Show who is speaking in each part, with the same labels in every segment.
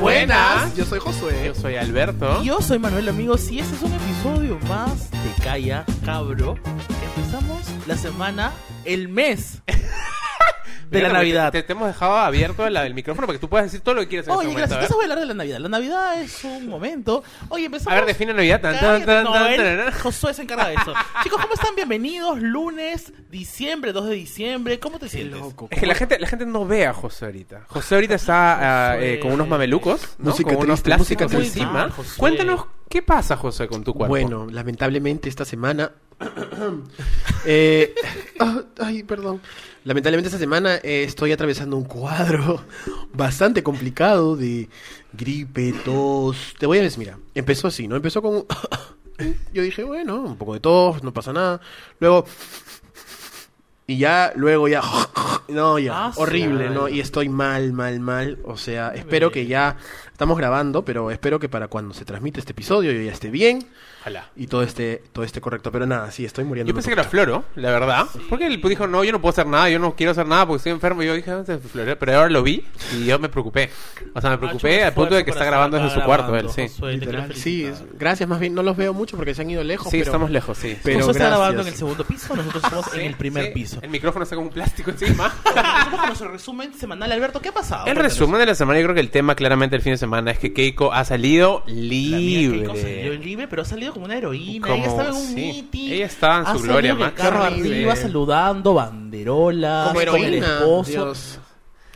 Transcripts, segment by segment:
Speaker 1: buenas. Yo soy Josué.
Speaker 2: Yo soy Alberto.
Speaker 3: Y Yo soy Manuel, amigos, y este es un episodio más de Calla Cabro. Empezamos la semana, el mes de
Speaker 2: Mira,
Speaker 3: la Navidad.
Speaker 2: Te, te hemos dejado abierto el, el micrófono para que tú puedas decir todo lo que quieras en
Speaker 3: Oye,
Speaker 2: este momento.
Speaker 3: gracias.
Speaker 2: a,
Speaker 3: ¿Qué
Speaker 2: ver.
Speaker 3: voy a hablar de la Navidad? La Navidad es un momento. Oye, empezamos.
Speaker 2: A ver, define Navidad. Tan, tan, tan,
Speaker 3: no,
Speaker 2: tan,
Speaker 3: él-
Speaker 2: tan, tan.
Speaker 3: Josué se encarga de eso. Chicos, ¿cómo están? Bienvenidos. Lunes, diciembre, 2 de diciembre. ¿Cómo te sientes?
Speaker 2: Es que la gente, la gente no ve a José ahorita. José ahorita está ah, eh, con unos mamelucos, ¿no?
Speaker 1: Música
Speaker 2: con unos plásticos encima.
Speaker 3: Mal, Josué.
Speaker 2: Cuéntanos, ¿qué pasa, José, con tu cuerpo?
Speaker 1: Bueno, lamentablemente esta semana. eh, ah, ay, perdón. Lamentablemente esta semana eh, estoy atravesando un cuadro bastante complicado de gripe, tos. Te voy a decir, mira, empezó así, ¿no? Empezó con. Yo dije, bueno, un poco de tos, no pasa nada. Luego. Y ya, luego ya. No, ya.
Speaker 3: Ah,
Speaker 1: horrible, ¿no? Y estoy mal, mal, mal. O sea, espero que ya. Estamos grabando, pero espero que para cuando se transmite este episodio yo ya esté bien
Speaker 2: Ojalá.
Speaker 1: y todo esté, todo esté correcto. Pero nada, sí, estoy muriendo.
Speaker 2: Yo pensé que era Floro, la verdad. Porque él dijo, no, yo no puedo hacer nada, yo no quiero hacer nada porque estoy enfermo. Y yo dije, "Ah, Floro". pero ahora lo vi y yo me preocupé. O sea, me
Speaker 3: hecho
Speaker 2: preocupé al punto de que está grabando desde su cuarto él, sí.
Speaker 1: Literal, sí, es- gracias, más bien no los veo mucho porque se han ido lejos.
Speaker 2: Sí,
Speaker 1: pero-
Speaker 2: estamos lejos, sí.
Speaker 1: Pero gracias.
Speaker 3: grabando en el segundo piso, nosotros estamos en el primer
Speaker 2: Sí,
Speaker 3: piso.
Speaker 2: El micrófono está con un plástico encima.
Speaker 3: Nuestro resumen semanal. Alberto, ¿qué ha pasado?
Speaker 2: El resumen de la semana, yo creo que el tema claramente el fin de semana es que Keiko ha salido
Speaker 3: La mía
Speaker 2: libre.
Speaker 3: Keiko salió libre, pero ha salido como una heroína.
Speaker 2: Como-
Speaker 3: ella estaba en un
Speaker 2: sí.
Speaker 3: meeting.
Speaker 2: Ella estaba en su gloria Horrible.
Speaker 3: arriba saludando, banderola.
Speaker 1: Como
Speaker 3: con el
Speaker 1: heroína.
Speaker 3: esposo.
Speaker 1: Dios.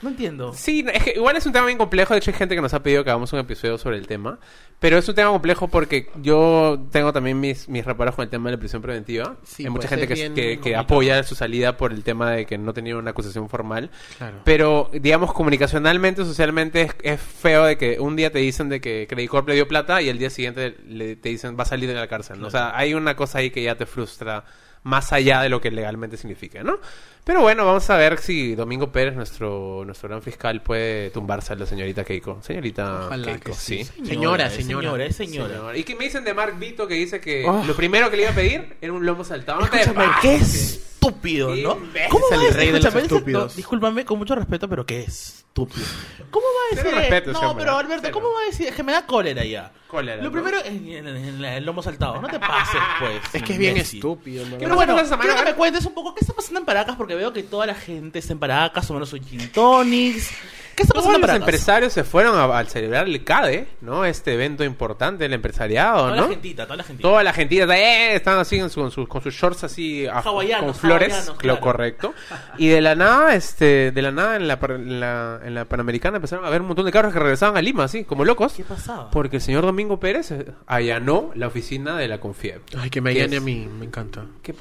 Speaker 3: No entiendo.
Speaker 2: Sí, es que igual es un tema bien complejo. De hecho, hay gente que nos ha pedido que hagamos un episodio sobre el tema. Pero es un tema complejo porque yo tengo también mis, mis reparos con el tema de la prisión preventiva.
Speaker 1: Sí,
Speaker 2: hay mucha gente que, que- apoya su salida por el tema de que no tenía una acusación formal.
Speaker 1: Claro.
Speaker 2: Pero, digamos, comunicacionalmente, socialmente, es, es feo de que un día te dicen de que Credit Corp le dio plata y el día siguiente le, te dicen va a salir de la cárcel. ¿no? O sea, hay una cosa ahí que ya te frustra más allá de lo que legalmente significa, ¿no? Pero bueno, vamos a ver si Domingo Pérez, nuestro, nuestro gran fiscal, puede tumbarse a la señorita Keiko. Señorita
Speaker 1: Ojalá
Speaker 2: Keiko,
Speaker 1: que sí.
Speaker 2: sí.
Speaker 1: Señora, señora.
Speaker 3: señora. Es señora.
Speaker 2: Señor. ¿Y qué me dicen de Mark Vito que dice que
Speaker 1: Oh.
Speaker 2: lo primero que le iba a pedir era un lomo saltado? No te
Speaker 3: Escúchame,
Speaker 2: pases.
Speaker 3: qué estúpido, ¿no? ¿Cómo
Speaker 1: Es
Speaker 3: va
Speaker 1: el
Speaker 3: a decir?
Speaker 1: rey de los estúpidos.
Speaker 3: no, discúlpame con mucho respeto, pero qué estúpido. ¿Cómo va a
Speaker 2: Cero
Speaker 3: decir?
Speaker 2: respeto
Speaker 3: no,
Speaker 2: hombre,
Speaker 3: pero. Alberto. ¿cómo va a decir? Es que me da cólera ya.
Speaker 2: Cólera,
Speaker 3: Lo
Speaker 2: ¿no?
Speaker 3: primero es el lomo saltado. No te pases, pues.
Speaker 1: Es que es bien
Speaker 3: imbécil.
Speaker 1: estúpido. verdad.
Speaker 3: Pero bueno, quiero que me cuentes un poco qué está pasando en Paracas, porque veo que toda la gente está en Paracas, o menos un gin tonics. ¿Qué está pasando
Speaker 2: los empresarios se fueron a, a celebrar el CADE, ¿no? Este evento importante del empresariado,
Speaker 3: Toda
Speaker 2: ¿no?
Speaker 3: la gentita, toda la gentita.
Speaker 2: Toda la gentita eh, están así con, su- con sus, con sus shorts así a- con flores, lo
Speaker 3: claro.
Speaker 2: correcto. Y de la nada, este, de la nada en la, par- en la, en la Panamericana empezaron a ver un montón de carros que regresaban a Lima, así, como locos.
Speaker 3: ¿Qué pasaba?
Speaker 2: Porque el señor Domingo Pérez eh, allanó la oficina de la Confieb.
Speaker 1: Ay, que me
Speaker 2: ¿Qué
Speaker 1: allane a mí, me encanta.
Speaker 2: ¿Qué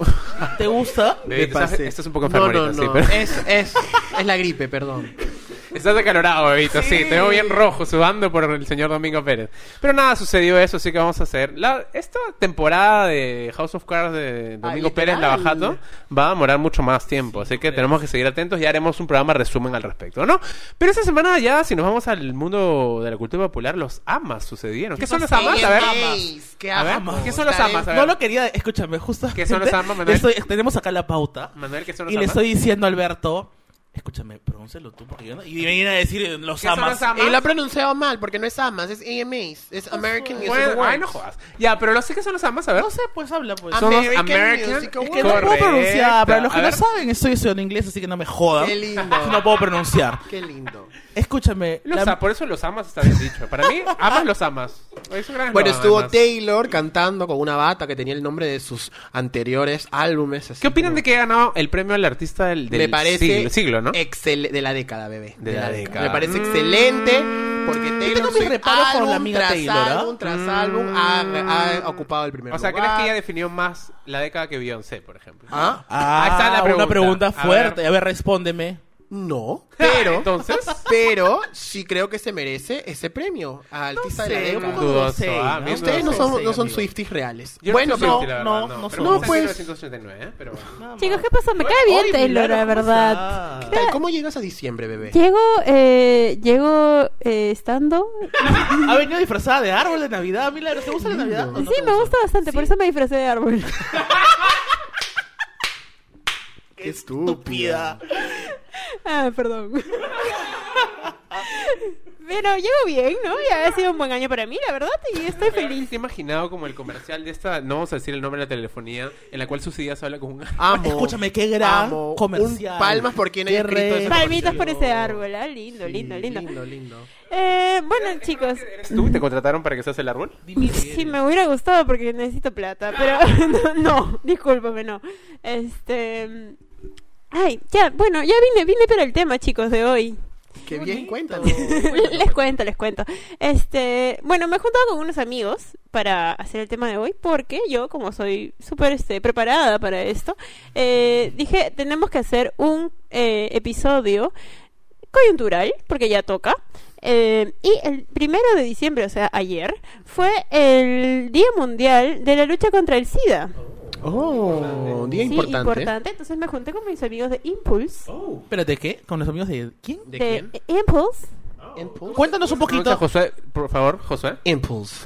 Speaker 3: ¿Te gusta?
Speaker 2: Estás- estás un poco
Speaker 1: No,
Speaker 2: enfermo
Speaker 1: no,
Speaker 2: sí,
Speaker 1: no.
Speaker 2: pero-
Speaker 1: Es, es, es la gripe, perdón.
Speaker 2: Estás acalorado, bebito, sí.
Speaker 3: Sí.
Speaker 2: te veo bien rojo, sudando por el señor Domingo Pérez. Pero nada, sucedió eso, así que vamos a hacer. La, esta temporada de House of Cards de Domingo
Speaker 1: Ah,
Speaker 2: Pérez. Lavajato va a demorar mucho más tiempo, así que tenemos que seguir atentos y haremos un programa resumen al respecto, ¿no? Pero esta semana ya, si nos vamos al mundo de la cultura popular, los amas sucedieron. ¿Qué, son los amas? A ver.
Speaker 1: ¿Qué
Speaker 2: A ver? ¿qué son los amas?
Speaker 3: No lo quería, escúchame, justo.
Speaker 2: ¿Qué son los amas, Manuel?
Speaker 3: tenemos acá la pauta.
Speaker 2: Manuel, ¿qué son los
Speaker 3: Y le
Speaker 2: amas?
Speaker 3: estoy diciendo a Alberto, escúchame, pronúncialo tú porque yo no... Y me viene a decir eh, los
Speaker 2: ¿Qué
Speaker 3: amas.
Speaker 1: Y lo ha pronunciado mal porque no es AMAS, es AMAs. Es American Music
Speaker 2: Bueno,
Speaker 1: Awards.
Speaker 2: ay, no jodas. Ya, pero lo sé que son los amas, a ver.
Speaker 3: No sé, pues habla, pues.
Speaker 2: Son los
Speaker 1: American Music
Speaker 3: Es que
Speaker 1: Awards.
Speaker 3: no puedo pronunciar, para los que no saben, estoy estudiando inglés, así que no me jodan.
Speaker 1: Qué lindo.
Speaker 3: No puedo pronunciar.
Speaker 1: Qué lindo.
Speaker 3: Escúchame.
Speaker 2: Los
Speaker 3: la-
Speaker 2: a- por eso los amas está bien dicho. Para mí, amas los amas. Es un gran
Speaker 1: Bueno, estuvo
Speaker 2: además.
Speaker 1: Taylor cantando con una bata que tenía el nombre de sus anteriores álbumes. así
Speaker 2: ¿Qué opinan
Speaker 1: como-
Speaker 2: de que ha ganado el premio al artista del, del
Speaker 1: Me parece
Speaker 2: siglo, siglo, no?
Speaker 1: excel- de la década, bebé.
Speaker 2: De la década.
Speaker 1: Me parece
Speaker 2: Mm.
Speaker 1: excelente porque Taylor
Speaker 3: tengo mis reparos con la
Speaker 1: álbum
Speaker 3: amiga
Speaker 1: tras
Speaker 3: Taylor, ¿ah?
Speaker 1: álbum tras álbum ha, ha ocupado el primer
Speaker 2: O sea,
Speaker 1: lugar.
Speaker 2: ¿crees que ella definió más la década que Beyoncé, por ejemplo?
Speaker 1: ¿Ah?
Speaker 3: Ah,
Speaker 2: Ahí está la
Speaker 3: una pregunta
Speaker 2: pregunta. A
Speaker 3: fuerte.
Speaker 2: ver.
Speaker 3: A ver, respóndeme.
Speaker 1: No, pero
Speaker 2: Entonces,
Speaker 1: pero sí creo que se merece ese premio a artista de la
Speaker 3: sé,
Speaker 1: década.
Speaker 2: Dudoso,
Speaker 3: dulce,
Speaker 2: ah,
Speaker 3: ¿no?
Speaker 2: bien
Speaker 1: Ustedes no son, no son. Swifties reales.
Speaker 2: yo
Speaker 1: bueno, no,
Speaker 2: la verdad,
Speaker 3: no,
Speaker 2: no,
Speaker 3: no
Speaker 2: pero
Speaker 3: soy.
Speaker 2: no,
Speaker 1: No, pues.
Speaker 2: 1989, ¿eh? Pero bueno.
Speaker 4: Chicos, ¿qué pasó? Me cae bien Taylor, la
Speaker 3: ¿cómo
Speaker 4: verdad.
Speaker 3: estás?
Speaker 1: ¿qué tal? ¿Cómo llegas a diciembre, bebé?
Speaker 4: Llego, eh, llego eh, estando.
Speaker 3: Ha venido disfrazada de árbol de Navidad, Milagro. ¿Te gusta la Navidad? no
Speaker 4: Sí, me gusta bastante, por eso me disfracé de árbol.
Speaker 1: Qué
Speaker 3: Estúpida.
Speaker 4: ah, perdón. Pero llego bien, ¿no? Ya ha sido un buen año para mí, la verdad, y estoy feliz.
Speaker 2: ¿Te he imaginado como el comercial de esta, no vamos a decir el nombre de la telefonía, en la cual Sucedidas habla con un...
Speaker 1: Amo.
Speaker 3: Escúchame, qué gran
Speaker 1: Amo.
Speaker 3: comercial.
Speaker 1: Un palmas por quien haya escrito ese
Speaker 4: Palmitas por ese árbol, ¿ah? Lindo, lindo, lindo.
Speaker 1: Lindo, lindo.
Speaker 4: Eh, bueno, chicos,
Speaker 2: ¿Eres tú? ¿Te contrataron para que seas el árbol?
Speaker 4: sí me hubiera gustado porque necesito plata, pero no, no, discúlpame, no. Este... Ay, ya, bueno, ya vine, vine para el tema, chicos, de hoy.
Speaker 1: Qué bien, cuéntanos.
Speaker 4: les cuento, les cuento. Este, bueno, me he juntado con unos amigos para hacer el tema de hoy porque yo, como soy súper este, preparada para esto, eh, dije, tenemos que hacer un eh, episodio coyuntural, porque ya toca. Eh, y el primero de diciembre, o sea, ayer, fue el Día Mundial de la Lucha contra el SIDA.
Speaker 1: Oh, día
Speaker 4: Sí,
Speaker 1: importante.
Speaker 4: Entonces me junté con mis amigos de Impulse.
Speaker 3: Espérate, ¿qué? ¿Con los amigos de quién?
Speaker 1: ¿De
Speaker 4: de
Speaker 1: quién?
Speaker 4: Impulse,
Speaker 1: Impulse.
Speaker 3: Cuéntanos un poquito.
Speaker 2: Josué, por favor, Josué.
Speaker 1: Impulse.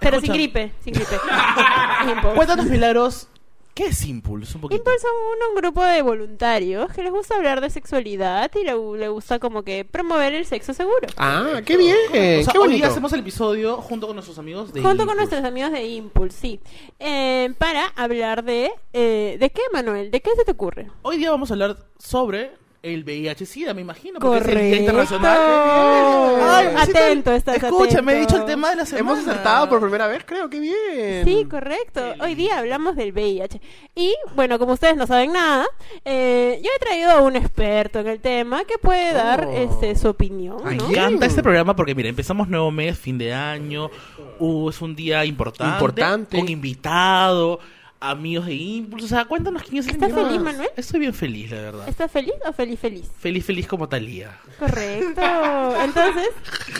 Speaker 4: pero
Speaker 3: Escucha.
Speaker 4: sin gripe, sin gripe. Impulse.
Speaker 3: Cuéntanos, Milagros, ¿qué es Impulse? Un poquito.
Speaker 4: Impulse son un, un grupo de voluntarios que les gusta hablar de sexualidad y le, le gusta como que promover el sexo seguro.
Speaker 1: Ah, qué bien.
Speaker 3: O sea,
Speaker 1: qué
Speaker 3: hoy
Speaker 1: bonito.
Speaker 3: día hacemos el episodio junto con nuestros amigos de
Speaker 4: Junto con nuestros amigos de Impulse, sí. Eh, para hablar de... eh, ¿De qué, Manuel? ¿De qué se te ocurre?
Speaker 3: Hoy día vamos a hablar sobre el VIH-Sida, me imagino. porque es el Día. Internacional.
Speaker 4: Ay,
Speaker 3: me
Speaker 4: atento, estás
Speaker 3: Escúchame, he
Speaker 4: atento.
Speaker 3: dicho el tema de la semana.
Speaker 1: Hemos acertado por primera vez, creo. Qué bien.
Speaker 4: Sí, correcto. Hoy día hablamos del VIH. Y bueno, como ustedes no saben nada, eh, yo he traído a un experto en el tema que puede dar
Speaker 1: Oh.
Speaker 4: este, su opinión.
Speaker 3: Me
Speaker 4: ¿no?
Speaker 3: encanta este programa porque, mira, empezamos nuevo mes, fin de año. Uh, es un día importante.
Speaker 1: Importante.
Speaker 3: Con invitado, amigos de Impulse. O sea, cuéntanos quién es el
Speaker 4: ¿Estás
Speaker 3: invitado.
Speaker 4: feliz, Manuel?
Speaker 3: Estoy bien feliz, la verdad.
Speaker 4: ¿Estás feliz o feliz feliz?
Speaker 3: Feliz, feliz como Talía.
Speaker 4: Correcto. Entonces,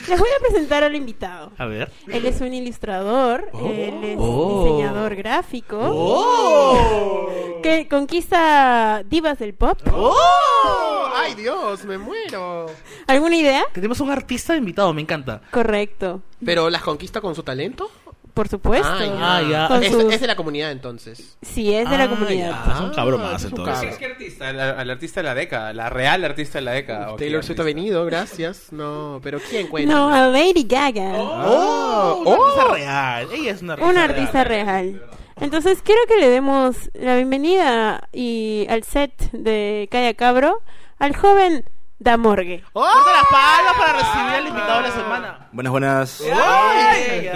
Speaker 4: les voy a presentar al invitado.
Speaker 3: A ver.
Speaker 4: Él es un ilustrador, él es
Speaker 3: Oh.
Speaker 4: diseñador gráfico,
Speaker 3: ¡Oh!
Speaker 4: que conquista divas del pop.
Speaker 1: ¡Oh! ¡Ay, Dios! Me muero.
Speaker 4: ¿Alguna idea?
Speaker 3: Tenemos un artista invitado, me encanta.
Speaker 4: Correcto,
Speaker 1: ¿Pero las conquista con su talento?
Speaker 4: Por supuesto.
Speaker 3: Ah, ya.
Speaker 4: Con
Speaker 1: Es,
Speaker 4: sus-
Speaker 1: es de la comunidad, entonces.
Speaker 4: Sí, es de la
Speaker 3: Ah,
Speaker 4: comunidad.
Speaker 3: ya. Es un cabrón
Speaker 1: Ah,
Speaker 3: más,
Speaker 1: es un
Speaker 3: entonces.
Speaker 1: cabro.
Speaker 2: ¿Qué artista? Al, al artista de la década, la real artista de la década. ¿o qué
Speaker 1: Taylor Swift ha
Speaker 2: artista?
Speaker 1: venido, gracias. No, pero ¿quién cuenta?
Speaker 4: No, a Lady Gaga.
Speaker 1: ¡Oh!
Speaker 3: Una
Speaker 1: ¡Oh!
Speaker 3: artista real. Ella es una artista
Speaker 4: Una artista real. Entonces quiero que le demos la bienvenida y al set de Calla Cabro al joven Damorgue.
Speaker 1: ¡Oh!
Speaker 3: Las palmas para recibir al invitado de la semana.
Speaker 5: Buenas, buenas.
Speaker 3: ¡Ay!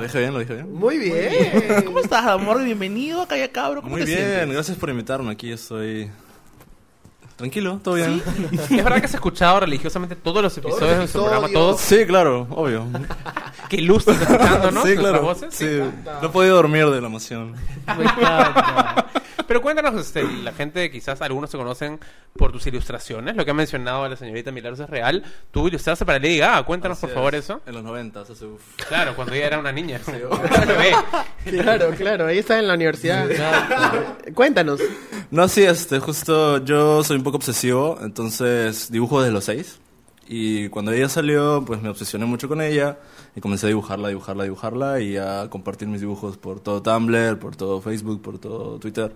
Speaker 5: ¿Lo dije bien? ¿Lo dije bien?
Speaker 1: Muy bien.
Speaker 3: ¿Cómo estás, amor? Bienvenido a Calla Cabro. ¿Cómo
Speaker 5: Muy
Speaker 3: te
Speaker 5: bien,
Speaker 3: sientes?
Speaker 5: gracias por invitarme. Aquí estoy tranquilo, todo bien.
Speaker 2: ¿Es verdad que has escuchado religiosamente todos los episodios de su programa? Todos.
Speaker 5: Sí, claro, obvio.
Speaker 2: Qué ilustre estás escuchando, ¿no?
Speaker 5: Sí, claro.
Speaker 2: voces.
Speaker 5: Sí, no he podido dormir de la emoción.
Speaker 3: Me encanta.
Speaker 2: Pero cuéntanos, este, la gente, quizás algunos te conocen por tus ilustraciones. Lo que ha mencionado la señorita Milagros es real. Tú ilustraste para Lady Gaga. Cuéntanos, por
Speaker 5: Así
Speaker 2: favor,
Speaker 5: es.
Speaker 2: eso.
Speaker 5: En los 90, hace uf.
Speaker 2: Claro, cuando ella era una niña. Bebé.
Speaker 1: Claro, claro, ahí está en la universidad. Cuéntanos.
Speaker 5: No, sí, este, justo yo soy un poco obsesivo, entonces dibujo desde los 6. Y cuando ella salió, pues me obsesioné mucho con ella y comencé a dibujarla, dibujarla, dibujarla y a compartir mis dibujos por todo Tumblr, por todo Facebook, por todo Twitter.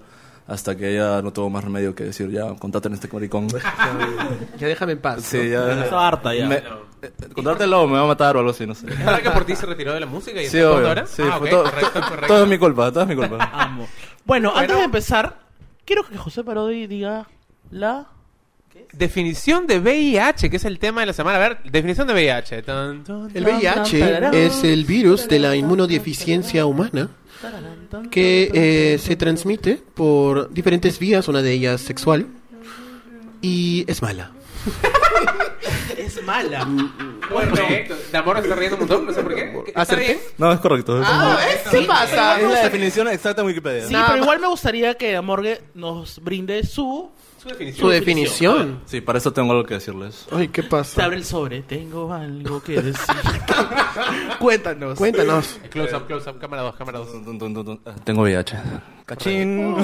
Speaker 5: Hasta que ella no tuvo más remedio que decir, ya, contate en este maricón.
Speaker 1: Ya déjame en paz.
Speaker 5: Sí,
Speaker 1: ¿no?
Speaker 5: ya.
Speaker 3: Estaba harta ya.
Speaker 5: Me, eh, contártelo, me va a matar o algo así, no sé.
Speaker 2: ¿Es verdad que por ti se retiró de la música y
Speaker 5: Sí,
Speaker 2: está
Speaker 5: obvio.
Speaker 2: ahora?
Speaker 5: Sí,
Speaker 2: ah,
Speaker 5: todo,
Speaker 2: correcto,
Speaker 5: to-
Speaker 2: correcto.
Speaker 5: todo es mi culpa, todo es mi culpa.
Speaker 3: Amo. Bueno, antes de empezar, quiero que José Parodi diga la...
Speaker 2: Definición de VIH, que es el tema de la semana. A ver, definición de VIH. Tan, tan,
Speaker 1: El
Speaker 2: tan.
Speaker 1: VIH es el virus de la inmunodeficiencia humana que eh, se transmite por diferentes vías, una de ellas sexual, y es mala.
Speaker 3: Es mala.
Speaker 2: Correcto. De amor está riendo un montón, no sé por qué. ¿Está bien?
Speaker 5: No, es correcto. es-
Speaker 1: Ah, ¿Qué pasa?
Speaker 5: es la definición exacta en Wikipedia.
Speaker 3: Sí, pero igual me gustaría que Morgue nos brinde su...
Speaker 2: Su definición.
Speaker 1: Su definición.
Speaker 5: Sí, para eso tengo algo que decirles.
Speaker 1: Ay, ¿qué
Speaker 3: Se
Speaker 1: pasa?
Speaker 3: abre el sobre. Tengo algo que decir. Cuéntanos.
Speaker 1: Cuéntanos.
Speaker 2: Close up, close up, cámara 2, cámara 2.
Speaker 5: Tun, tun, tun, tun, tun. Ah, Tengo VIH. Cachín.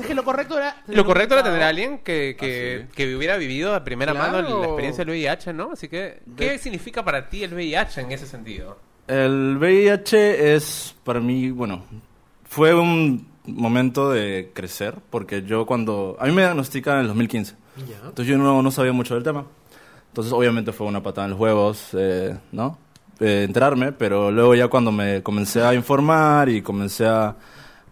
Speaker 3: Es que lo correcto era...
Speaker 2: Lo correcto era tener a alguien que, que, que hubiera vivido a primera
Speaker 1: Claro.
Speaker 2: mano la experiencia del VIH, ¿no? Así que, ¿qué significa para ti el VIH en ese sentido?
Speaker 5: El VIH es para mí, bueno, fue un momento de crecer porque yo cuando... A mí me diagnostican en el 2015. Entonces yo no, no sabía mucho del tema. Entonces, obviamente fue una patada en los huevos, eh, ¿no? Eh, enterarme, pero luego ya cuando me comencé a informar y comencé a,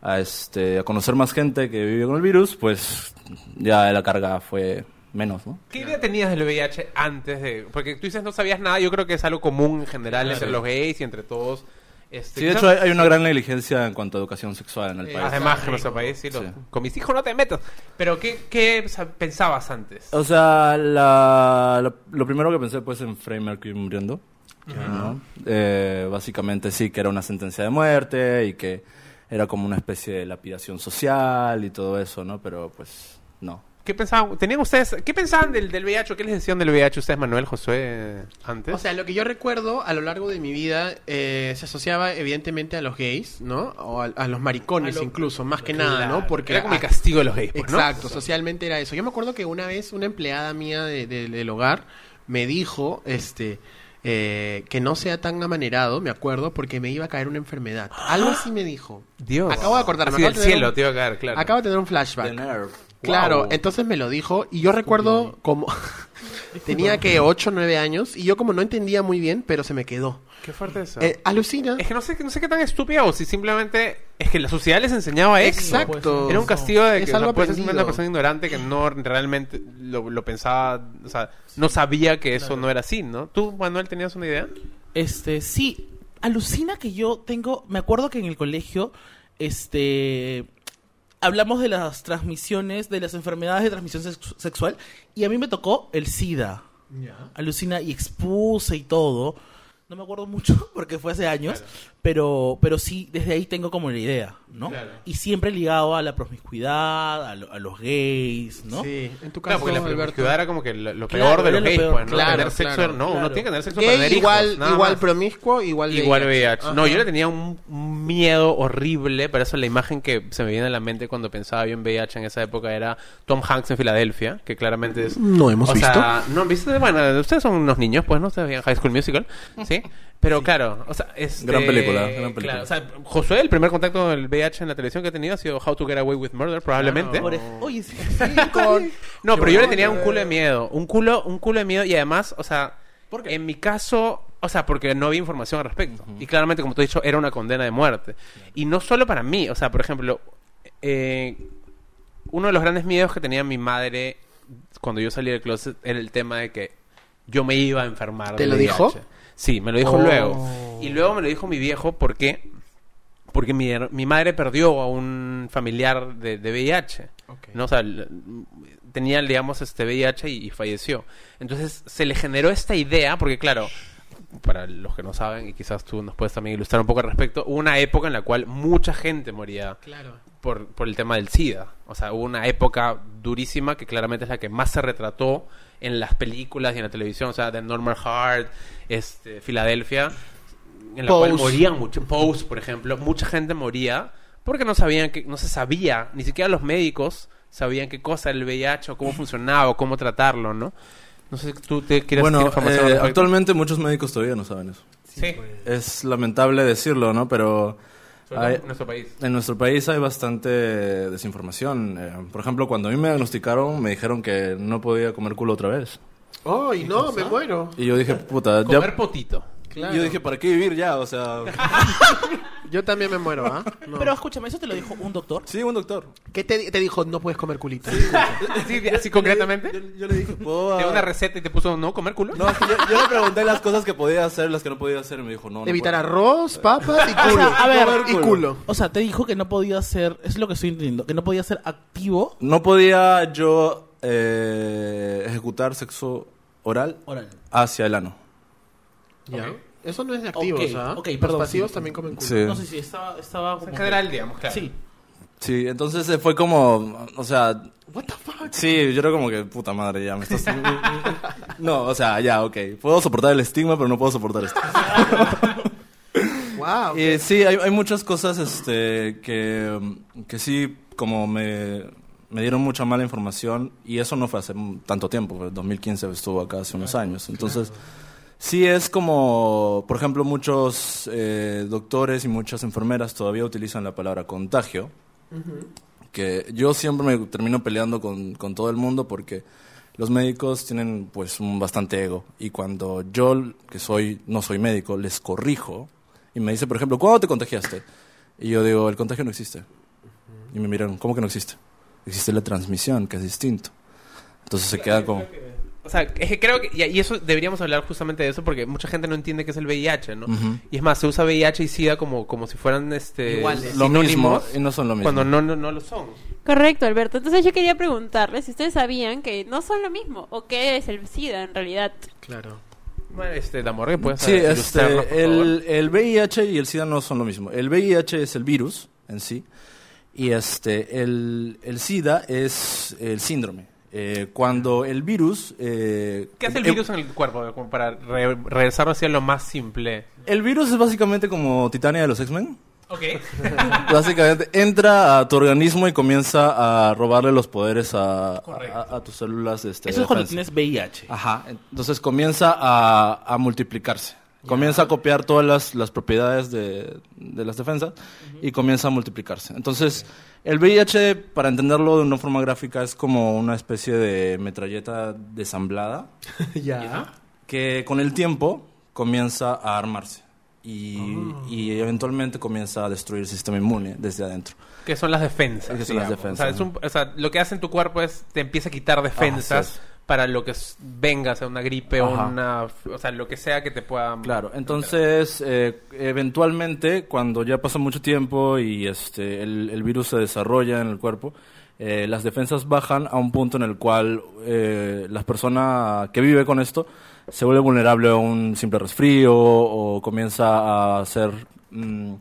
Speaker 5: a, este, a conocer más gente que vive con el virus, pues ya la carga fue menos, ¿no?
Speaker 2: ¿Qué idea tenías del VIH antes de...? Porque tú dices no sabías nada, yo creo que es algo común en general entre los gays y entre todos. Este,
Speaker 5: Sí, de hecho hay, hay una gran negligencia en cuanto a educación sexual en el
Speaker 1: Eh,
Speaker 5: país.
Speaker 2: Además, en nuestro país, sí, lo-
Speaker 5: Sí.
Speaker 2: con mis hijos no te metas. Pero, ¿qué, qué pensabas antes?
Speaker 5: O sea, la- lo, lo primero que pensé pues en Freddie Mercury muriendo. ¿no? Eh, básicamente sí, que era una sentencia de muerte y que era como una especie de lapidación social y todo eso, ¿no? Pero pues no.
Speaker 2: ¿Qué pensaban, tenían ustedes, qué pensaban del, del VIH? ¿Qué les decían del VIH ustedes, Manuel, Josué, antes?
Speaker 1: O sea, lo que yo recuerdo a lo largo de mi vida eh, se asociaba evidentemente a los gays, ¿no? O a, a los maricones
Speaker 3: A lo-
Speaker 1: incluso, más que nada, ¿no? Porque
Speaker 2: era como el castigo de los gays, pues, ¿no?
Speaker 1: Exacto, socialmente era eso. Yo me acuerdo que una vez una empleada mía de- de- del hogar me dijo, este, eh, que no sea tan amanerado, me acuerdo, porque me iba a caer una enfermedad. Algo así me dijo.
Speaker 2: Dios.
Speaker 1: Acabo de acordarme, acabo
Speaker 2: del
Speaker 1: de tener
Speaker 2: cielo
Speaker 1: un-
Speaker 2: te iba a caer, claro.
Speaker 1: Acabo de tener un flashback. Claro,
Speaker 2: Wow.
Speaker 1: entonces me lo dijo y yo recuerdo como tenía que 8 o 9 años y yo como no entendía muy bien, pero se me quedó.
Speaker 2: Qué fuerte eso.
Speaker 1: Eh, alucina.
Speaker 2: Es que no sé, no sé qué tan estúpida o si simplemente es que la sociedad les enseñaba eso.
Speaker 1: Exacto.
Speaker 2: Era un castigo de que
Speaker 1: Es
Speaker 2: o sea,
Speaker 1: algo
Speaker 2: puedes ser simplemente una persona ignorante que no realmente lo, lo pensaba, o sea, no sabía que eso no era así, ¿no? ¿Tú, Manuel, tenías una idea?
Speaker 3: Este, sí, alucina que yo tengo, me acuerdo que en el colegio, este, hablamos de las transmisiones, de las enfermedades de transmisión sex- sexual, y a mí me tocó el SIDA. Alucina y expuse y todo. No me acuerdo mucho porque fue hace años, pero, pero sí, desde ahí tengo como la idea, ¿no?
Speaker 2: Claro.
Speaker 3: Y siempre ligado a la promiscuidad, a, lo- a los gays, ¿no?
Speaker 1: Sí, en tu
Speaker 2: Claro,
Speaker 1: caso,
Speaker 2: porque la
Speaker 1: Alberto.
Speaker 2: promiscuidad era como que lo, lo
Speaker 3: Claro,
Speaker 2: peor de los
Speaker 3: lo
Speaker 2: gays,
Speaker 3: peor.
Speaker 2: pues, ¿no?
Speaker 1: Claro,
Speaker 2: tener sexo,
Speaker 1: claro,
Speaker 2: no, uno
Speaker 3: claro.
Speaker 2: tiene que tener sexo para
Speaker 1: Gay
Speaker 2: tener
Speaker 1: igual, igual
Speaker 2: más.
Speaker 1: promiscuo, igual
Speaker 2: Igual
Speaker 1: VIH.
Speaker 2: VIH. No, yo le tenía un, miedo horrible, pero eso la imagen que se me viene a la mente cuando pensaba yo en VIH en esa época era Tom Hanks en Filadelfia, que claramente es...
Speaker 1: No hemos
Speaker 2: o
Speaker 1: visto.
Speaker 2: sea, no, ¿viste? Bueno, ustedes son unos niños, pues, ¿no? Ustedes veían High School Musical, ¿sí? Pero claro, o sea, este,
Speaker 5: Gran película, gran película.
Speaker 2: claro, o sea, Josué, el primer contacto con el VIH en la televisión que ha tenido ha sido How to Get Away with Murder, probablemente.
Speaker 3: Oye, sí,
Speaker 2: No, pero yo le tenía un culo de miedo. Un culo, un culo de miedo y además, o sea,
Speaker 3: ¿Por qué?
Speaker 2: en mi caso, o sea, porque no había información al respecto. Y claramente, como te he dicho, era una condena de muerte. Y no solo para mí, o sea, por ejemplo, eh, uno de los grandes miedos que tenía mi madre cuando yo salí del closet era el tema de que yo me iba a enfermar.
Speaker 1: ¿Te
Speaker 2: de
Speaker 1: lo
Speaker 2: VIH.
Speaker 1: dijo?
Speaker 2: Sí, me lo dijo
Speaker 1: Oh.
Speaker 2: luego. Y luego me lo dijo mi viejo porque porque mi, mi madre perdió a un familiar de, de VIH.
Speaker 1: Ok.
Speaker 2: ¿no? O sea, tenía, digamos, este VIH y, y falleció. Entonces se le generó esta idea, porque claro, para los que no saben, y quizás tú nos puedes también ilustrar un poco al respecto, hubo una época en la cual mucha gente moría
Speaker 1: Claro.
Speaker 2: por, por el tema del SIDA. O sea, hubo una época durísima que claramente es la que más se retrató en las películas y en la televisión. O sea, de Normal Heart, este, Filadelfia, en la cual
Speaker 1: Pose.
Speaker 2: morían mucho. Pose, por ejemplo. Mucha gente moría porque no sabían que, no se sabía, ni siquiera los médicos sabían qué cosa era el VIH o cómo funcionaba o cómo tratarlo, ¿no? No sé si tú te quieres
Speaker 5: Bueno,
Speaker 2: información
Speaker 5: eh, actualmente muchos médicos todavía no saben eso.
Speaker 2: Sí,
Speaker 5: Es lamentable decirlo, ¿no? Pero
Speaker 2: sobre todo
Speaker 5: hay-
Speaker 2: en nuestro país.
Speaker 5: en nuestro país hay bastante desinformación. Eh, por ejemplo, cuando a mí me diagnosticaron, me dijeron que no podía comer culo otra vez.
Speaker 1: ¡Ay, no! Me muero.
Speaker 5: Y yo dije, puta, ya...
Speaker 2: Comer potito.
Speaker 1: Claro.
Speaker 5: Yo dije, ¿para qué vivir ya? O sea...
Speaker 1: Yo también me muero, ¿ah? No.
Speaker 3: Pero escúchame, ¿eso te lo dijo un doctor?
Speaker 5: sí, un doctor.
Speaker 1: ¿Qué te, te dijo? No puedes comer culito.
Speaker 2: Sí, así concretamente.
Speaker 5: Yo, yo le dije, ¿puedo...?
Speaker 2: Te dio una receta y te puso no comer culo.
Speaker 5: No, es que yo, yo le pregunté las cosas que podía hacer, las que no podía hacer, y me dijo, no, no
Speaker 1: Evitar
Speaker 5: puedo.
Speaker 1: arroz, papas y culo.
Speaker 3: O sea, a ver,
Speaker 1: y culo.
Speaker 3: O sea, te dijo que no podía ser, es lo que estoy entendiendo, que no podía ser activo.
Speaker 5: No podía yo eh, ejecutar sexo oral
Speaker 3: Oral.
Speaker 5: hacia el ano.
Speaker 1: Ya. Eso no es de activos,
Speaker 3: Ok,
Speaker 1: ¿ah?
Speaker 3: ok,
Speaker 1: Los
Speaker 3: perdón,
Speaker 1: pasivos
Speaker 3: sí.
Speaker 1: también comen culo.
Speaker 5: Sí.
Speaker 3: No sé si estaba, estaba
Speaker 2: En
Speaker 3: como
Speaker 2: general, digamos, claro.
Speaker 3: Sí.
Speaker 5: Sí, entonces fue como, o sea,
Speaker 1: What the fuck?
Speaker 5: sí, yo era como que, puta madre, ya me estás... no, o sea, ya, ok. Puedo soportar el estigma, pero no puedo soportar esto.
Speaker 1: Wow.
Speaker 5: Y sí, hay, hay muchas cosas este, que, que sí, como me, me dieron mucha mala información, y eso no fue hace tanto tiempo, fue 2015 estuvo acá hace unos años. Entonces, sí es como, por ejemplo, muchos eh, doctores y muchas enfermeras todavía utilizan la palabra contagio, que yo siempre me termino peleando con, con todo el mundo porque Los médicos tienen pues un bastante ego y cuando yo, que soy no soy médico, les corrijo y me dice, por ejemplo, ¿cuándo te contagiaste? Y yo digo, el contagio no existe. Y me miran, ¿cómo que no existe? Existe la transmisión, que es distinto. Entonces se queda como...
Speaker 2: O sea, es que creo que, y eso deberíamos hablar justamente de eso porque mucha gente no entiende qué es el VIH, ¿no? Y es más, se usa VIH y SIDA como, como si fueran este,
Speaker 1: Iguales.
Speaker 5: Lo mismo
Speaker 2: sinónimos,
Speaker 5: y no son lo mismo.
Speaker 2: cuando no, no, no lo son.
Speaker 4: Correcto, Alberto. Entonces yo quería preguntarles si ustedes sabían que no son lo mismo o qué es el SIDA en realidad.
Speaker 1: Claro.
Speaker 2: Bueno, este, Damor, ¿qué puedes
Speaker 5: Sí, este,
Speaker 2: favor?
Speaker 5: el, el VIH y el SIDA no son lo mismo. El VIH es el virus en sí y este, el, el SIDA es el síndrome. Eh, cuando el virus... eh,
Speaker 2: ¿Qué hace el
Speaker 5: eh,
Speaker 2: virus en el cuerpo? Como para re- regresar hacia lo más simple.
Speaker 5: El virus es básicamente como Titania de los X-Men.
Speaker 2: Ok.
Speaker 5: Básicamente entra a tu organismo y comienza a robarle los poderes a,
Speaker 2: Correcto.
Speaker 5: a- a tus células. Este,
Speaker 3: Eso
Speaker 5: de
Speaker 3: es cuando tienes VIH.
Speaker 5: Ajá, entonces comienza a, a multiplicarse. Comienza a copiar todas las, las propiedades de, de las defensas y comienza a multiplicarse. Entonces, el VIH, para entenderlo de una forma gráfica, es como una especie de metralleta desamblada
Speaker 1: ya.
Speaker 5: que con el tiempo comienza a armarse y,
Speaker 2: Ah.
Speaker 5: y eventualmente comienza a destruir el sistema inmune desde adentro.
Speaker 2: Que son las defensas.
Speaker 5: ¿Qué son las defensas,
Speaker 2: O sea, es un- o sea, lo que hace en tu cuerpo es te empieza a quitar defensas
Speaker 5: Así
Speaker 2: para lo que venga, sea una gripe o una. O sea, lo que sea que te pueda.
Speaker 5: Claro, entonces eh, eventualmente cuando ya pasa mucho tiempo y este el, el virus se desarrolla en el cuerpo, eh, las defensas bajan a un punto en el cual eh, la persona que vive con esto se vuelve vulnerable a un simple resfrío o comienza a ser mm,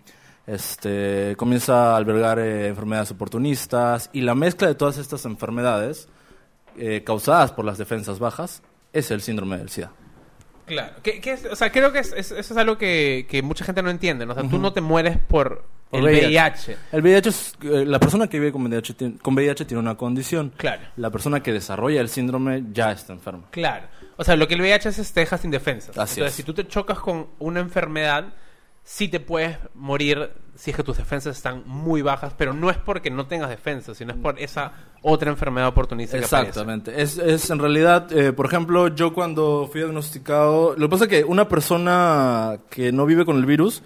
Speaker 5: este comienza a albergar eh, enfermedades oportunistas y la mezcla de todas estas enfermedades eh, causadas por las defensas bajas es el síndrome del SIDA.
Speaker 2: Claro. Que, que es- o sea, creo que es- es- eso es algo que, que mucha gente no entiende. ¿no? O sea, tú no te mueres por,
Speaker 5: Por
Speaker 2: el
Speaker 5: VIH.
Speaker 2: VIH.
Speaker 5: El VIH es, eh, la persona que vive con VIH, tiene, con VIH tiene una condición.
Speaker 2: Claro.
Speaker 5: La persona que desarrolla el síndrome ya está enferma.
Speaker 2: Claro. O sea, lo que el VIH es, es te deja sin defensas.
Speaker 5: Así
Speaker 2: Entonces,
Speaker 5: es.
Speaker 2: si tú te chocas con una enfermedad, sí te puedes morir si es que tus defensas están muy bajas, pero no es porque no tengas defensas, sino es por esa otra enfermedad oportunista que.
Speaker 5: Exactamente. Es, es en realidad, eh, por ejemplo, yo cuando fui diagnosticado, lo que pasa es que una persona que no vive con el virus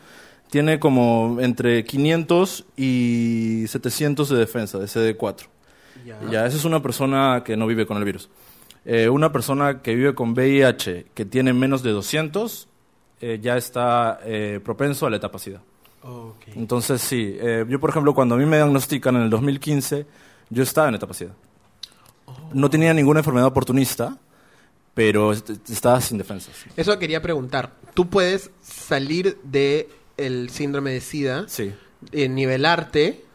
Speaker 5: tiene como entre 500 y 700 de defensa, de CD4.
Speaker 1: Ya.
Speaker 5: Ya, esa es una persona que no vive con el virus. Eh, una persona que vive con VIH que tiene menos de 200 eh, ya está eh, propenso a la etapa SIDA.
Speaker 1: Ok.
Speaker 5: Entonces, sí, eh, yo por ejemplo, cuando a mí me diagnostican en el 2015, yo estaba en etapa SIDA. No tenía ninguna enfermedad oportunista, pero est- estaba sin defensas.
Speaker 1: Eso quería preguntar. ¿Tú puedes salir de el síndrome de SIDA,
Speaker 5: Sí.
Speaker 1: eh, nivelarte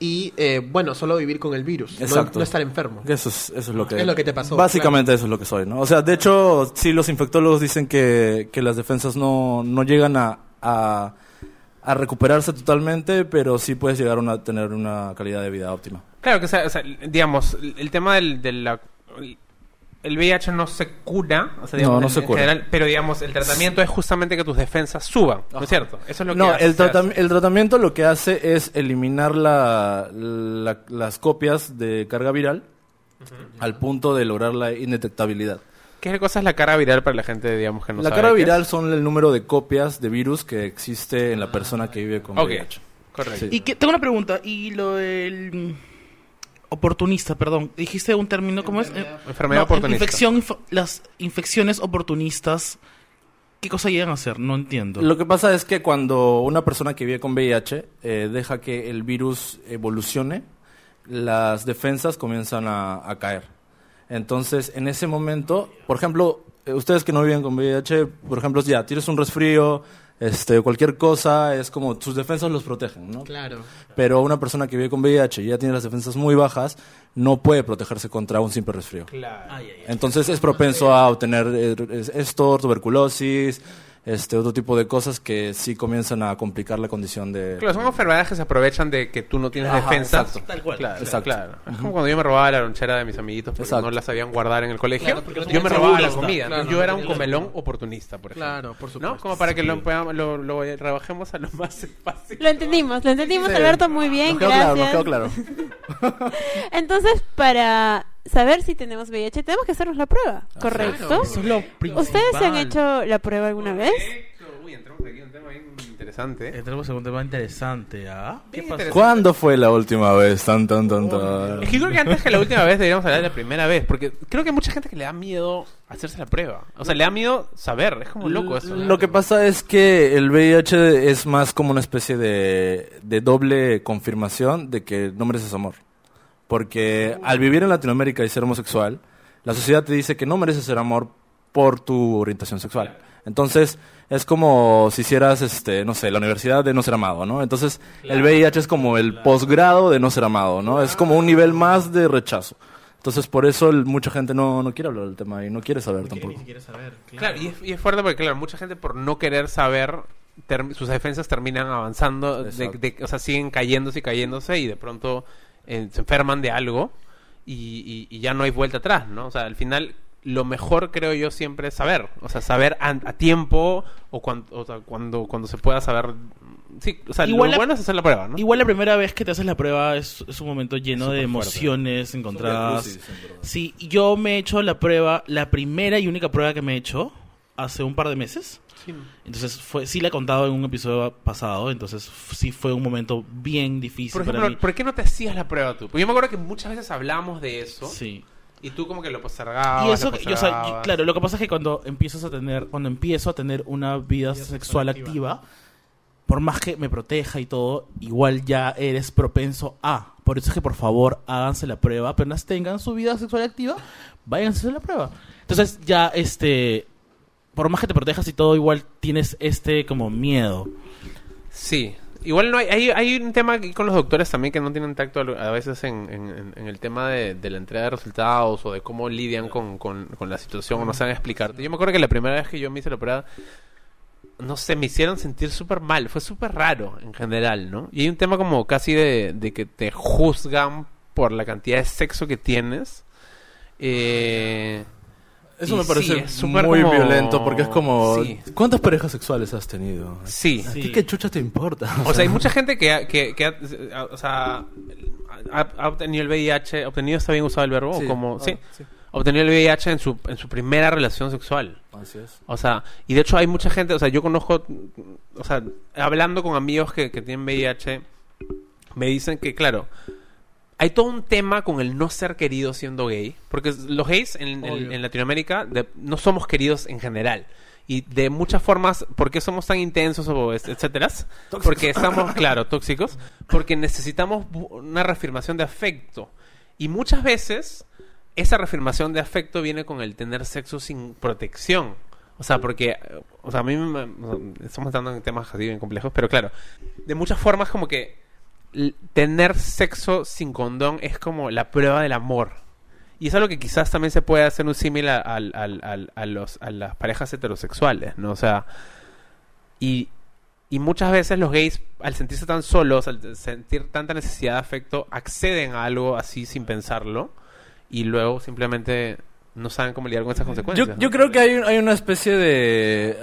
Speaker 1: y, eh, bueno, solo vivir con el virus? no-
Speaker 5: Exacto.
Speaker 1: No, estar enfermo.
Speaker 5: Eso es, eso es lo que...
Speaker 1: Es lo que te pasó,
Speaker 5: Básicamente eso es lo que soy, ¿no? O sea, de hecho, sí, los infectólogos dicen que, que las defensas no, no llegan a, a, a recuperarse totalmente, pero sí puedes llegar a una- tener una calidad de vida óptima.
Speaker 2: Claro que, o sea, o sea, digamos, el el tema del, de la... El VIH no se cura, o sea, digamos,
Speaker 5: No, no
Speaker 2: en-
Speaker 5: se
Speaker 2: en
Speaker 5: cura.
Speaker 2: general, pero digamos, el tratamiento es justamente que tus defensas suban, ¿no es cierto? Eso es lo que
Speaker 5: No,
Speaker 2: hace-
Speaker 5: el,
Speaker 2: se
Speaker 5: tratam-
Speaker 2: hace.
Speaker 5: el tratamiento lo que hace es eliminar la- la- las copias de carga viral al punto de lograr la indetectabilidad.
Speaker 2: ¿Qué cosa es la cara viral para la gente, digamos, que no
Speaker 5: la
Speaker 2: sabe
Speaker 5: carga
Speaker 2: qué es?
Speaker 5: viral son el número de copias de virus que existe en la persona que vive con
Speaker 2: Ok,
Speaker 5: VIH.
Speaker 2: correcto.
Speaker 5: Sí.
Speaker 3: Y que, tengo una pregunta. Y lo del oportunista, perdón. Dijiste un término, ¿cómo es? Eh,
Speaker 2: Enfermedad
Speaker 3: no,
Speaker 2: oportunista.
Speaker 3: Infección, inf- las infecciones oportunistas. ¿Qué cosa llegan a hacer? No entiendo.
Speaker 5: Lo que pasa es que cuando una persona que vive con VIH eh, deja que el virus evolucione, las defensas comienzan a, a caer. Entonces, en ese momento, por ejemplo, eh, ustedes que no viven con VIH, por ejemplo, ya tienes un resfrío, este, cualquier cosa, es como tus defensas los protegen, ¿no?
Speaker 1: Claro.
Speaker 5: Pero una persona que vive con VIH y ya tiene las defensas muy bajas, no puede protegerse contra un simple resfrío.
Speaker 2: Claro.
Speaker 3: Ay, ay, ay.
Speaker 5: Entonces es propenso a obtener eh, es- esto, tuberculosis, este otro tipo de cosas que sí comienzan a complicar la condición de...
Speaker 2: Claro, son enfermedades que se aprovechan de que tú no tienes
Speaker 5: Ajá,
Speaker 2: defensas.
Speaker 5: exacto.
Speaker 3: Tal cual.
Speaker 2: Claro,
Speaker 5: Exacto.
Speaker 2: claro. Es como cuando yo me robaba la lonchera de mis amiguitos porque
Speaker 5: Exacto.
Speaker 2: no la sabían guardar en el colegio.
Speaker 1: Claro, porque no
Speaker 2: yo me robaba la comida.
Speaker 1: claro,
Speaker 2: yo
Speaker 1: no
Speaker 2: era un comelón oportunista, por ejemplo.
Speaker 1: Claro, por supuesto.
Speaker 2: ¿No? Como para que lo, lo, lo rebajemos a lo más fácil.
Speaker 4: Lo entendimos, lo entendimos,
Speaker 5: Sí.
Speaker 4: Alberto, muy bien,
Speaker 5: Nos quedó
Speaker 4: gracias.
Speaker 5: claro, nos quedó claro.
Speaker 4: Entonces, para saber si tenemos VIH, tenemos que hacernos la prueba, ¿correcto?
Speaker 3: Eso es lo
Speaker 4: ¿Ustedes se han
Speaker 3: principal.
Speaker 4: hecho la prueba alguna vez?
Speaker 2: Uy, entramos aquí en un tema bien interesante.
Speaker 3: Entramos en un tema interesante, ¿ah? ¿Qué
Speaker 2: Bien
Speaker 3: pasó?
Speaker 2: interesante.
Speaker 5: ¿Cuándo fue la última vez? Tan, tan, tan, tan.
Speaker 2: Es que creo que antes que la última vez deberíamos hablar de la primera vez, porque creo que hay mucha gente que le da miedo hacerse la prueba. O sea, le da miedo saber, es como loco eso.
Speaker 5: Lo que pasa es que el VIH es más como una especie de, de doble confirmación de que no mereces amor. Porque al vivir en Latinoamérica y ser homosexual, la sociedad te dice que no mereces ser amor por tu orientación sexual. Entonces, es como si hicieras, este, no sé, la universidad de no ser amado, ¿no? Entonces, el VIH es como el posgrado de no ser amado, ¿no? Es como un nivel más de rechazo. Entonces, por eso el- mucha gente no, no quiere hablar del tema y no quiere saber tampoco.
Speaker 2: Claro, y es, y es fuerte porque, claro, mucha gente por no querer saber, sus defensas terminan avanzando, de-
Speaker 5: Exacto.
Speaker 2: de- o sea, siguen cayéndose y cayéndose y de pronto eh, se enferman de algo y, y- y ya no hay vuelta atrás, ¿no? O sea, al final lo mejor creo yo siempre es saber, o sea, saber a, a tiempo o, cuan- o sea, cuando, cuando se pueda saber... Sí, o sea,
Speaker 3: Igual
Speaker 2: lo
Speaker 3: la-
Speaker 2: bueno es hacer la prueba, ¿no?
Speaker 3: Igual la primera vez que te haces la prueba es, es un momento lleno de
Speaker 2: Súper fuerte.
Speaker 3: emociones encontradas.
Speaker 5: Sí,
Speaker 3: yo me he hecho la prueba, la primera y única prueba que me he hecho hace un par de meses. Entonces, fue, sí la he contado en un episodio pasado, entonces sí fue un momento bien difícil
Speaker 2: Por
Speaker 3: para
Speaker 2: ejemplo,
Speaker 3: mí.
Speaker 2: ¿por qué no te hacías la prueba tú? Porque yo me acuerdo que muchas veces hablamos de eso
Speaker 3: Sí.
Speaker 2: y tú como que lo postergabas.
Speaker 3: Y eso,
Speaker 2: lo
Speaker 3: o sea, claro, lo que pasa es que cuando empiezas a tener, cuando empiezo a tener una vida sexual activa, por más que me proteja y todo, igual ya eres propenso a. Por eso es que por favor háganse la prueba, apenas tengan su vida sexual activa, váyanse a hacer la prueba. Entonces ya este, por más que te protejas y todo, igual tienes este como miedo.
Speaker 2: Sí. Igual no hay, hay, un tema aquí con los doctores también que no tienen tacto a veces en, el tema de, la entrega de resultados o de cómo lidian con, la situación o no saben explicarte. Yo me acuerdo que la primera vez que yo me hice la prueba, no sé, me hicieron sentir súper mal. Fue súper raro en general, ¿no? Y hay un tema como casi de, de que te juzgan por la cantidad de sexo que tienes. Eh,
Speaker 5: Eso
Speaker 2: Y
Speaker 5: me parece
Speaker 2: sí, es
Speaker 5: muy
Speaker 2: como-
Speaker 5: violento porque es como...
Speaker 2: Sí.
Speaker 5: ¿Cuántas parejas sexuales has tenido?
Speaker 2: sí.
Speaker 5: ¿A ti
Speaker 3: Sí.
Speaker 5: qué chucha te importa?
Speaker 2: O sea, hay mucha gente que, ha- que, que ha, o sea, ha, ha obtenido el VIH, obtenido está bien usado el verbo,
Speaker 5: Sí.
Speaker 2: o como,
Speaker 5: Ah,
Speaker 2: sí,
Speaker 5: sí.
Speaker 2: obtenido el VIH en su, en su primera relación sexual.
Speaker 5: Así es.
Speaker 2: O sea, y de hecho hay mucha gente, o sea, yo conozco, o sea, hablando con amigos que, que tienen VIH, me dicen que, claro, hay todo un tema con el no ser querido siendo gay, porque los gays en, en- en Latinoamérica de- no somos queridos en general. Y de muchas formas, ¿por qué somos tan intensos o etcétera? Porque estamos, claro, tóxicos, porque necesitamos una reafirmación de afecto. Y muchas veces esa reafirmación de afecto viene con el tener sexo sin protección. O sea, porque, o sea, a mí me, estamos entrando en temas así bien complejos, pero claro, de muchas formas como que tener sexo sin condón es como la prueba del amor. Y es algo que quizás también se puede hacer un símil a, los, a las parejas heterosexuales, ¿no? O sea, y, y muchas veces los gays, al sentirse tan solos, al sentir tanta necesidad de afecto, acceden a algo así sin pensarlo y luego simplemente no saben cómo lidiar con esas consecuencias.
Speaker 5: Yo,
Speaker 2: ¿no?
Speaker 5: yo creo que hay, hay una especie de...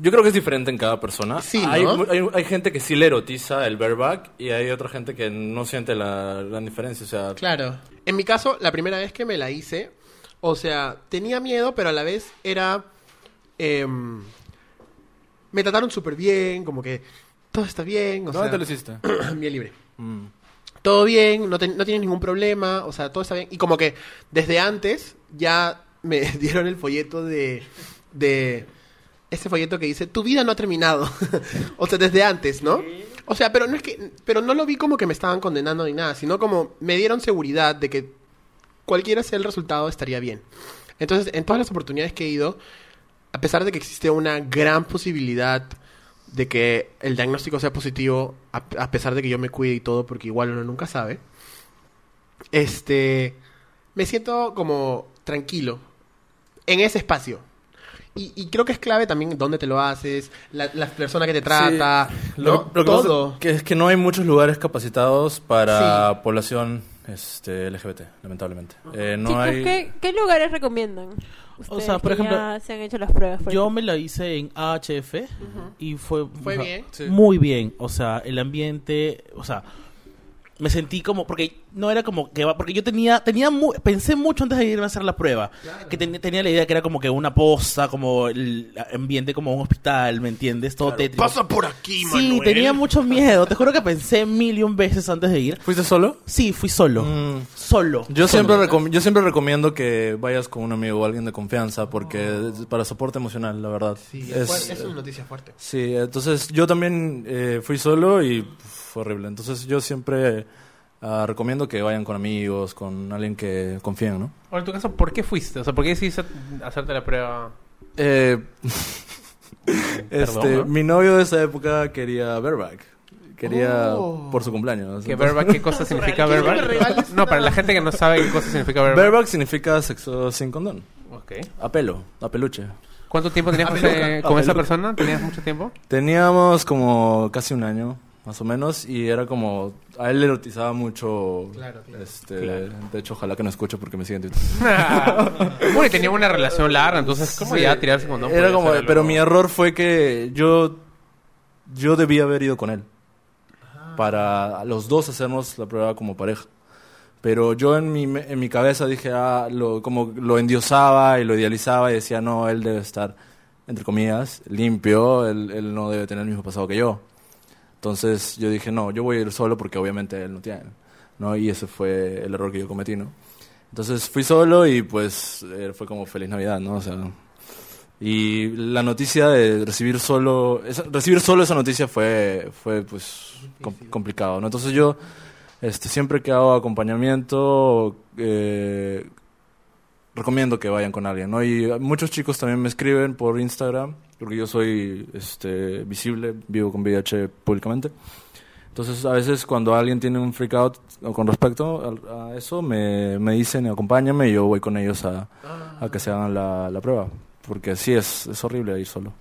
Speaker 5: Yo creo que es diferente en cada persona.
Speaker 1: Sí, ¿no?
Speaker 5: hay, hay, hay gente que sí le erotiza el bareback y hay otra gente que no siente la, la diferencia. O sea,
Speaker 1: Claro. En mi caso, la primera vez que me la hice, o sea, tenía miedo, pero a la vez era... em, me trataron súper bien, como que todo está bien, o
Speaker 5: ¿dónde
Speaker 1: sea,
Speaker 5: te lo hiciste?
Speaker 1: bien libre.
Speaker 5: Mm.
Speaker 1: Todo bien, no tienes ningún problema, o sea, todo está bien. Y como que desde antes ya me dieron el folleto de... de ese folleto que dice, tu vida no ha terminado. o sea, desde antes, ¿no? O sea, pero no es que, pero no lo vi como que me estaban condenando ni nada, sino como me dieron seguridad de que cualquiera sea el resultado estaría bien. Entonces, en todas las oportunidades que he ido, a pesar de que existe una gran posibilidad de que el diagnóstico sea positivo, a, a pesar de que yo me cuide y todo, porque igual uno nunca sabe, este, me siento como tranquilo en ese espacio. Y, y creo que es clave también dónde te lo haces, la, la persona que te trata,
Speaker 5: Lo,
Speaker 1: ¿no?
Speaker 5: lo que pasa
Speaker 1: todo.
Speaker 5: que es que no hay muchos lugares capacitados para población este, LGBT, lamentablemente. Eh, no
Speaker 4: Chicos,
Speaker 5: hay...
Speaker 4: ¿qué, qué lugares recomiendan?
Speaker 3: O sea, por ejemplo,
Speaker 4: ya se han hecho las pruebas. por
Speaker 3: Yo
Speaker 4: ejemplo.
Speaker 3: me la hice en AHF y fue,
Speaker 1: Fue
Speaker 3: o sea,
Speaker 1: bien.
Speaker 5: Sí.
Speaker 3: muy bien. O sea, el ambiente, o sea, me sentí como porque no era como que va porque yo tenía tenía mu- pensé mucho antes de irme a hacer la prueba que ten- tenía la idea que era como que una posta como el ambiente como un hospital me entiendes todo tétrico
Speaker 1: Pasa por aquí,
Speaker 3: sí
Speaker 1: Manuel.
Speaker 3: tenía mucho miedo te juro que pensé mil y un veces antes de ir
Speaker 5: ¿Fuiste solo?
Speaker 3: sí fui solo
Speaker 5: Mm.
Speaker 3: solo
Speaker 5: Yo
Speaker 3: Solo.
Speaker 5: siempre, recom- yo siempre recomiendo que vayas con un amigo o alguien de confianza porque es para soporte emocional, la verdad.
Speaker 1: Sí,
Speaker 5: es,
Speaker 1: es, es una noticia fuerte.
Speaker 5: sí, entonces yo también eh, fui solo y fue horrible. Entonces yo siempre ah, recomiendo que vayan con amigos, con alguien que confíen, ¿no?
Speaker 2: Ahora, en tu caso, ¿por qué fuiste? O sea, ¿por qué decidiste hacerte la prueba?
Speaker 5: Eh, este,
Speaker 2: Perdón, ¿no?
Speaker 5: Mi novio de esa época quería bareback. Quería
Speaker 1: Oh.
Speaker 5: por su cumpleaños.
Speaker 2: ¿Qué,
Speaker 5: Entonces-
Speaker 2: bareback, ¿Qué cosa significa
Speaker 1: ¿Quieres que me
Speaker 2: bareback? No, para la gente que no sabe qué cosa significa bareback.
Speaker 5: Bareback significa sexo sin condón.
Speaker 2: Ok.
Speaker 5: A pelo, a peluche.
Speaker 2: ¿Cuánto tiempo tenías con, ese- con esa persona? ¿Tenías mucho tiempo?
Speaker 5: Teníamos como casi un año, más o menos, y era como... A él le erotizaba mucho...
Speaker 1: Claro, claro.
Speaker 5: Este,
Speaker 2: Claro.
Speaker 5: De hecho, ojalá que no escuche porque me siguen
Speaker 2: bueno, y tenía una relación larga, entonces, ¿cómo
Speaker 5: Sí,
Speaker 2: ya tirarse con
Speaker 5: Era como... Pero mi error fue que yo... Yo debía haber ido con él. Para los dos hacernos la prueba como pareja. Pero yo en mi, me- en mi cabeza dije, ah, lo, como lo endiosaba y lo idealizaba y decía, no, él debe estar, entre comillas, limpio, él, él no debe tener el mismo pasado que yo. Entonces yo dije, no, yo voy a ir solo porque obviamente él no tiene, ¿no? Y ese fue el error que yo cometí, ¿no? Entonces fui solo y pues eh, fue como feliz Navidad, ¿no? O sea, y la noticia de recibir solo, esa- recibir solo esa noticia fue, fue pues com- complicado, ¿no? Entonces yo este, siempre que hago acompañamiento, eh, recomiendo que vayan con alguien, ¿no? Y muchos chicos también me escriben por Instagram, porque yo soy este, visible, vivo con VIH públicamente. Entonces, a veces cuando alguien tiene un freak out con respecto a, a eso, me, me dicen, acompáñame y yo voy con ellos a, a que se hagan la, la prueba. Porque sí, es, es horrible ir solo.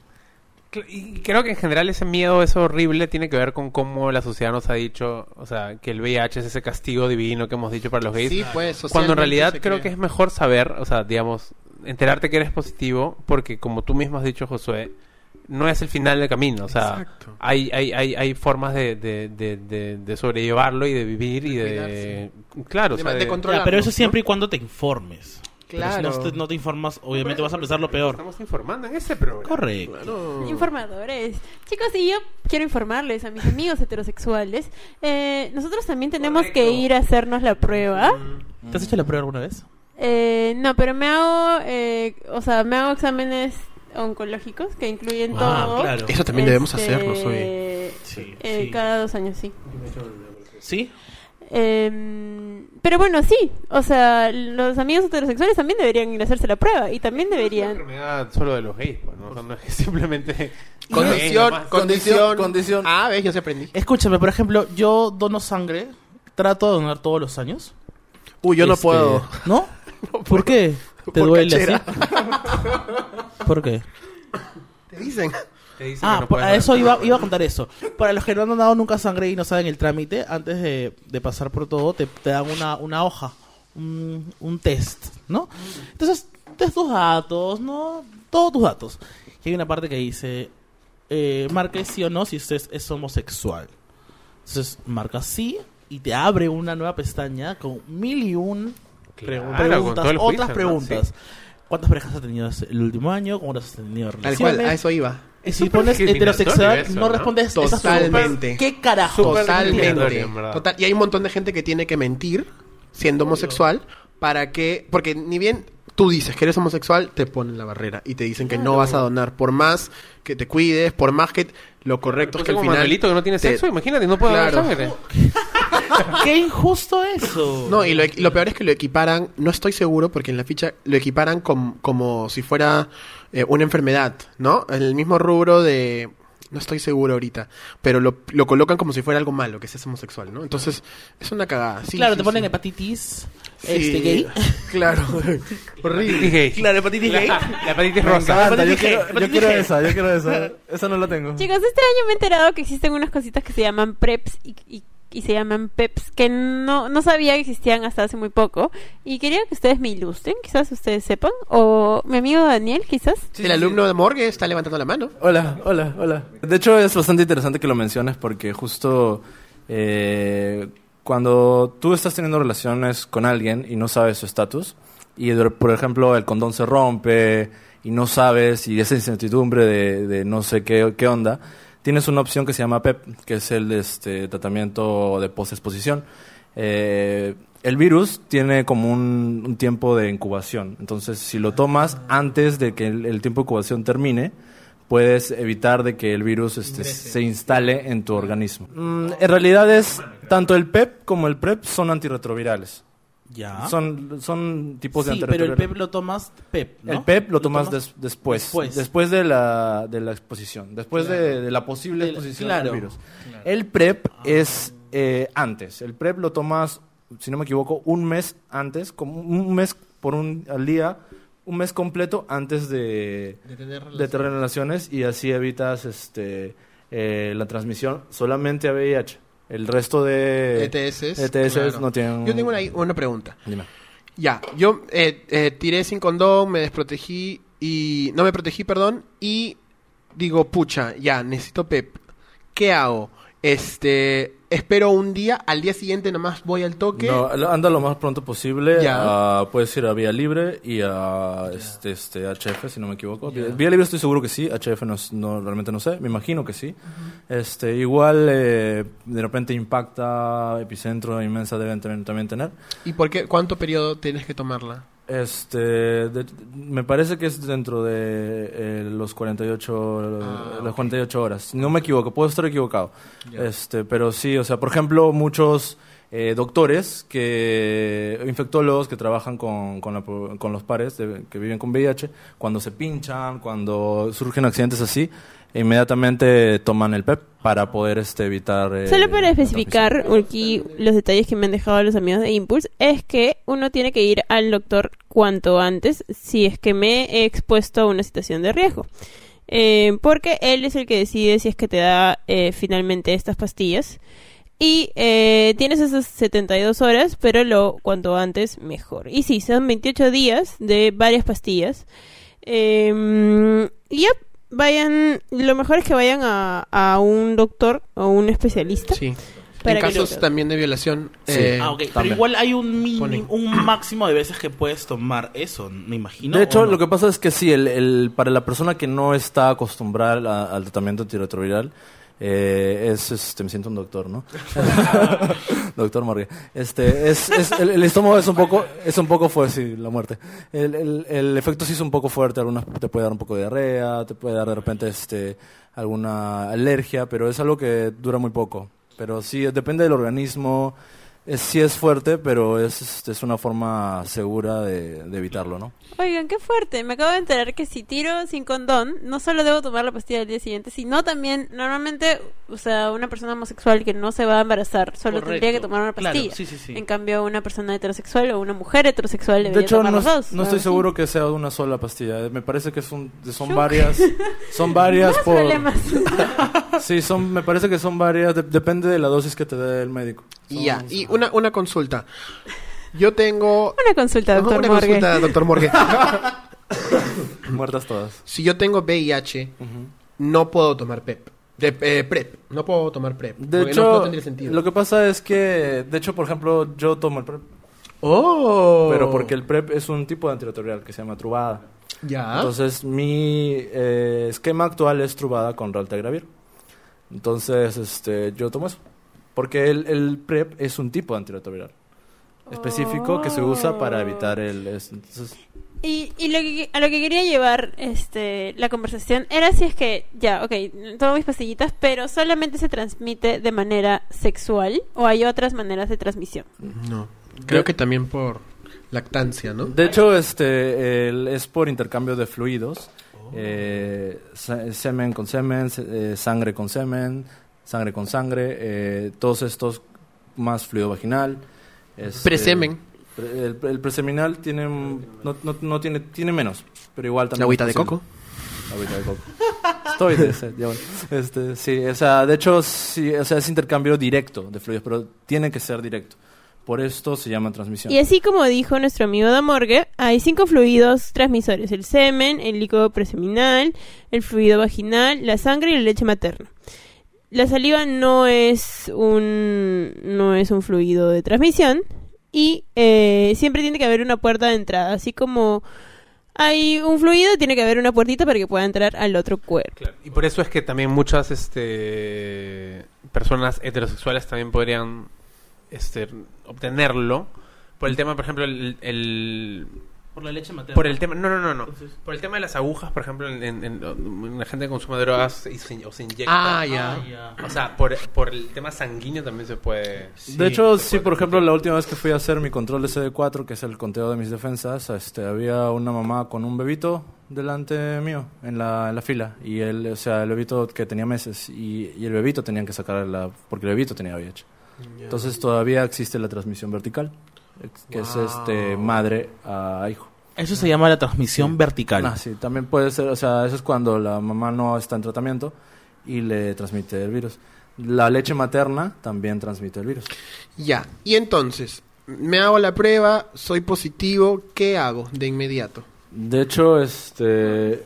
Speaker 2: Y creo que en general ese miedo, eso horrible, tiene que ver con cómo la sociedad nos ha dicho, o sea, que el VIH es ese castigo divino que hemos dicho para los gays.
Speaker 1: Sí, pues,
Speaker 2: Cuando en realidad creo que es mejor saber, o sea, digamos, enterarte que eres positivo, porque como tú mismo has dicho, Josué, no es el final del camino. O sea,
Speaker 1: Exacto.
Speaker 2: hay, hay, hay, hay formas de, de, de, de, de sobrellevarlo y de vivir y de... Claro, o
Speaker 1: De-
Speaker 2: sea,
Speaker 1: de
Speaker 2: de-
Speaker 1: control.
Speaker 3: Ya, pero eso
Speaker 1: ¿no?
Speaker 3: siempre y cuando te informes Pero si
Speaker 1: Claro.
Speaker 3: no te, no te informas obviamente vas a pensar lo peor
Speaker 2: Estamos informando en este programa.
Speaker 3: correcto
Speaker 1: Claro.
Speaker 4: Informadores. Chicos, y yo quiero informarles a mis amigos heterosexuales. eh, nosotros también tenemos que ir a hacernos la prueba.
Speaker 3: ¿te has hecho la prueba alguna vez?
Speaker 4: Eh, no, pero me hago, eh, o sea, me hago exámenes oncológicos que incluyen
Speaker 3: Ah,
Speaker 4: todo.
Speaker 3: claro.
Speaker 1: Eso también debemos
Speaker 4: Este,
Speaker 1: hacerlo, soy.
Speaker 3: Sí,
Speaker 4: eh,
Speaker 3: sí.
Speaker 4: Cada dos años, sí.
Speaker 3: ¿Sí?
Speaker 4: Em, pero bueno, sí. O sea, los amigos heterosexuales también deberían ir a hacerse la prueba y también
Speaker 2: Es una
Speaker 4: deberían.
Speaker 2: enfermedad solo de los gays, pues, ¿no? O sea, no es que simplemente...
Speaker 1: Condición, condición,
Speaker 5: condición.
Speaker 1: Ah, ves, yo se aprendí.
Speaker 3: Escúchame, por ejemplo, yo dono sangre, trato de donar todos los años.
Speaker 1: Uy, yo no
Speaker 3: Este,
Speaker 1: puedo.
Speaker 3: ¿No? ¿Por qué? ¿Te
Speaker 1: Por
Speaker 3: duele
Speaker 1: cachera.
Speaker 3: así? ¿Por qué?
Speaker 1: Te dicen.
Speaker 2: Te dicen que
Speaker 3: Ah,
Speaker 2: no
Speaker 3: por- a eso iba, iba a contar eso. Para los que no han donado nunca sangre y no saben el trámite, antes de, de pasar por todo, te, te dan una, una hoja, un, un test, ¿no? Entonces, test tus datos, ¿no? Todos tus datos. Y hay una parte que dice, eh, marque sí o no si usted es, es homosexual. Entonces, marca sí y te abre una nueva pestaña con mil y un
Speaker 2: Claro,
Speaker 3: preguntas, otras
Speaker 2: juicio, ¿no?
Speaker 3: preguntas. ¿Cuántas parejas has tenido el último año? ¿Cuántas has tenido
Speaker 1: Tal
Speaker 3: relaciones?
Speaker 1: cual, a eso iba.
Speaker 3: Si pones heterosexual,
Speaker 2: eso,
Speaker 3: no,
Speaker 2: ¿no?
Speaker 3: respondes esas
Speaker 1: Totalmente.
Speaker 3: ¿Qué carajo?
Speaker 1: Totalmente. Total. Y hay un montón de gente que tiene que mentir siendo homosexual para que. Porque ni bien tú dices que eres homosexual, te ponen la barrera y te dicen que no vas a donar. Por más que te cuides, por más que lo correcto es que al final.
Speaker 2: Manuelito que no tiene
Speaker 1: te-
Speaker 2: sexo, imagínate, no puede dar
Speaker 1: Claro.
Speaker 2: sangre.
Speaker 3: Qué injusto eso.
Speaker 1: No, y lo, lo peor es que lo equiparan, no estoy seguro, porque en la ficha lo equiparan com- como si fuera eh, una enfermedad, ¿no? En el mismo rubro de... No estoy seguro ahorita, pero lo, lo colocan como si fuera algo malo, que seas homosexual, ¿no? Entonces, es una cagada. Sí,
Speaker 3: claro,
Speaker 1: sí,
Speaker 3: te ponen
Speaker 1: sí.
Speaker 3: hepatitis
Speaker 1: Sí,
Speaker 3: este, gay.
Speaker 1: Claro, horrible.
Speaker 2: Gay.
Speaker 3: Claro, hepatitis gay.
Speaker 2: La hepatitis rosa.
Speaker 5: encanta, yo quiero, yo quiero esa, yo quiero esa. Esa no la tengo.
Speaker 4: Chicos, este año me he enterado que existen unas cositas que se llaman PrEPs y, y- y se llaman PEPs que no, no sabía que existían hasta hace muy poco. Y quería que ustedes me ilustren, quizás ustedes sepan. O mi amigo Daniel, quizás.
Speaker 1: el alumno de Morgue está levantando la mano.
Speaker 5: Hola, hola, hola. De hecho, es bastante interesante que lo menciones porque justo eh, cuando tú estás teniendo relaciones con alguien y no sabes su estatus, y por ejemplo el condón se rompe y no sabes, y esa incertidumbre de, de no sé qué, qué onda, tienes una opción que se llama PEP, que es el este, tratamiento de postexposición. Eh, el virus tiene como un, un tiempo de incubación, entonces si lo tomas antes de que el, el tiempo de incubación termine, puedes evitar de que el virus este, se instale en tu organismo. Mm, en realidad es tanto el PEP como el PrEP son antirretrovirales.
Speaker 3: Ya.
Speaker 5: Son, son tipos de
Speaker 3: sí, pero el. PEP lo tomas PEP, ¿no?
Speaker 5: El PEP lo tomas
Speaker 3: tomas
Speaker 5: des- después,
Speaker 3: después.
Speaker 5: después, de, la, de la exposición, después de,
Speaker 3: Claro.
Speaker 5: de la posible exposición
Speaker 3: claro.
Speaker 5: del virus. El PrEP es eh, antes. El PrEP lo tomas, si no me equivoco, un mes antes, como un mes por un al día, un mes completo antes de,
Speaker 1: De tener
Speaker 5: de tener relaciones y así evitas este eh, la transmisión solamente a VIH. El resto de
Speaker 1: ETS.
Speaker 5: ETS
Speaker 1: claro.
Speaker 5: no tienen...
Speaker 1: Yo tengo una, una pregunta.
Speaker 5: Dime.
Speaker 1: Ya, yo eh, eh, tiré sin condón, me desprotegí y... No me protegí, perdón, y digo, pucha, ya, necesito PEP. ¿Qué hago? Este, espero un día, al día siguiente nomás voy al toque.
Speaker 5: No, anda lo más pronto posible.
Speaker 1: Ya.
Speaker 5: a- puedes ir a Vía Libre y a este, este, HF, si no me equivoco. Vía Libre estoy seguro que sí, HF no, no- realmente no sé, me imagino que sí. este, igual eh, de repente Impacta, Epicentro, Inmensa deben también tener.
Speaker 1: ¿Y por qué? ¿Cuánto periodo tienes que tomarla?
Speaker 5: Este, de- me parece que es dentro de eh, los 48
Speaker 1: Ah,
Speaker 5: las
Speaker 1: ok.
Speaker 5: 48 horas. No me equivoco, puedo estar equivocado. Este, pero sí, o sea, por ejemplo, muchos eh, doctores que infectólogos que trabajan con, con, la con los pares de- que viven con VIH, cuando se pinchan, cuando surgen accidentes así, inmediatamente toman el PEP para poder este evitar eh,
Speaker 4: Solo para especificar aquí los detalles que me han dejado los amigos de Impulse, es que uno tiene que ir al doctor cuanto antes si es que me he expuesto a una situación de riesgo. Eh, porque él es el que decide si es que te da eh, finalmente estas pastillas. Y eh, tienes esas 72 horas, pero lo cuanto antes mejor. Y sí, son 28 días de varias pastillas. Eh, y ya, vayan, lo mejor es que vayan a, a un doctor o un especialista.
Speaker 1: Sí.
Speaker 4: Para
Speaker 1: en
Speaker 4: que
Speaker 1: casos
Speaker 4: lo-
Speaker 1: también de violación.
Speaker 5: Sí.
Speaker 1: eh,
Speaker 3: Ah, ok. Pero igual hay un mínimo, un máximo de veces que puedes tomar eso, me imagino.
Speaker 5: de hecho,
Speaker 3: ¿o no?
Speaker 5: lo que pasa es que sí, el, el- para la persona que no está acostumbrada al tratamiento antirretroviral, eh, es, este, me siento un doctor, ¿no? doctor Morgue. Este, es, es- el, estómago es un poco, es un poco fuerte, sí, la muerte. El, el- el efecto sí es un poco fuerte, algunas te puede dar un poco de diarrea, te puede dar de repente, este, alguna alergia, pero es algo que dura muy poco. Pero sí, depende del organismo. Es, sí es fuerte, pero es, este, es una forma segura de, de evitarlo, ¿no?
Speaker 4: Oigan, qué fuerte. Me acabo de enterar que si tiro sin condón, no solo debo tomar la pastilla al día siguiente, sino también, normalmente, o sea, una persona homosexual que no se va a embarazar, solo
Speaker 3: Correcto.
Speaker 4: tendría que tomar una
Speaker 3: Claro,
Speaker 4: pastilla.
Speaker 3: sí, sí, sí.
Speaker 4: En cambio, una persona heterosexual o una mujer heterosexual debería
Speaker 5: De hecho,
Speaker 4: tomar
Speaker 5: no,
Speaker 4: los dos.
Speaker 5: no estoy seguro que sea una sola pastilla. Me parece que son, son varias. Son varias por.
Speaker 4: problemas.
Speaker 5: Sí, son, me parece que son varias. de- depende de la dosis que te dé el médico.
Speaker 1: Y ya, y una, una consulta. Yo tengo...
Speaker 4: Una consulta, doctor
Speaker 1: una
Speaker 4: Morgue.
Speaker 1: consulta, doctor Morgue.
Speaker 5: Muertas todas.
Speaker 1: si yo tengo VIH, no puedo tomar PEP. De, eh, PrEP. No puedo tomar PrEP.
Speaker 5: De
Speaker 1: porque
Speaker 5: hecho,
Speaker 1: no, no tendría sentido.
Speaker 5: lo que pasa es que, de hecho, por ejemplo, yo tomo el PrEP.
Speaker 1: Oh.
Speaker 5: Pero porque el PrEP es un tipo de antirretroviral que se llama trubada.
Speaker 1: Ya.
Speaker 5: Entonces, mi eh, esquema actual es trubada con Raltegravir. Entonces, este, yo tomo eso. Porque el, el PrEP es un tipo de antirretroviral específico que se usa para evitar el... es- entonces,
Speaker 4: Y, y lo que, a lo que quería llevar este, la conversación era si es que, ya, ok, tomo mis pastillitas, pero solamente se transmite de manera sexual o hay otras maneras de transmisión.
Speaker 1: no. Creo que también por lactancia, ¿no?
Speaker 5: De hecho, este el- es por intercambio de fluidos. Eh, semen con semen, se- eh, sangre con semen, sangre con sangre, eh, todos estos más fluido vaginal. este,
Speaker 1: Presemen.
Speaker 5: pre- el, el preseminal tiene no, no, no tiene tiene menos, pero igual también
Speaker 1: La agüita de coco.
Speaker 5: Agüita de coco. Estoy de ese, ya bueno. Este, sí, o sea, de hecho, sí, o sea, es intercambio directo de fluidos, pero tiene que ser directo. Por esto se llama transmisión.
Speaker 4: Y así como dijo nuestro amigo Damorgue, hay cinco fluidos transmisores: el semen, el líquido preseminal, el fluido vaginal, la sangre y la leche materna. La saliva no es un no es un fluido de transmisión y eh, siempre tiene que haber una puerta de entrada, así como hay un fluido, tiene que haber una puertita para que pueda entrar al otro cuerpo.
Speaker 2: Claro. Y por eso es que también muchas este, personas heterosexuales también podrían este, obtenerlo. Por el tema, por ejemplo, el, el-
Speaker 3: Por la leche materna.
Speaker 2: por el tema, no, no, no, no.
Speaker 3: Entonces-
Speaker 2: Por el tema de las agujas, por ejemplo, en, en- en- la gente que consume drogas y se, o se inyecta.
Speaker 1: Ah, ya.
Speaker 3: Ah, ya.
Speaker 2: O sea, por, por el tema sanguíneo también se puede.
Speaker 5: de hecho, sí, por ejemplo, la última vez que fui a hacer mi control de CD4, que es el conteo de mis defensas, este, había una mamá con un bebito delante mío en la, en la fila. Y él, o sea, el bebito que tenía meses y, y el bebito tenían que sacar la... porque el bebito tenía VIH. Entonces todavía existe la transmisión vertical, que es este madre a hijo.
Speaker 3: Eso se llama la transmisión vertical.
Speaker 5: Ah, sí, también puede ser, o sea, eso es cuando la mamá no está en tratamiento y le transmite el virus. La leche materna también transmite el virus.
Speaker 1: Ya, y entonces, me hago la prueba, soy positivo, ¿qué hago de inmediato?
Speaker 5: De hecho, este,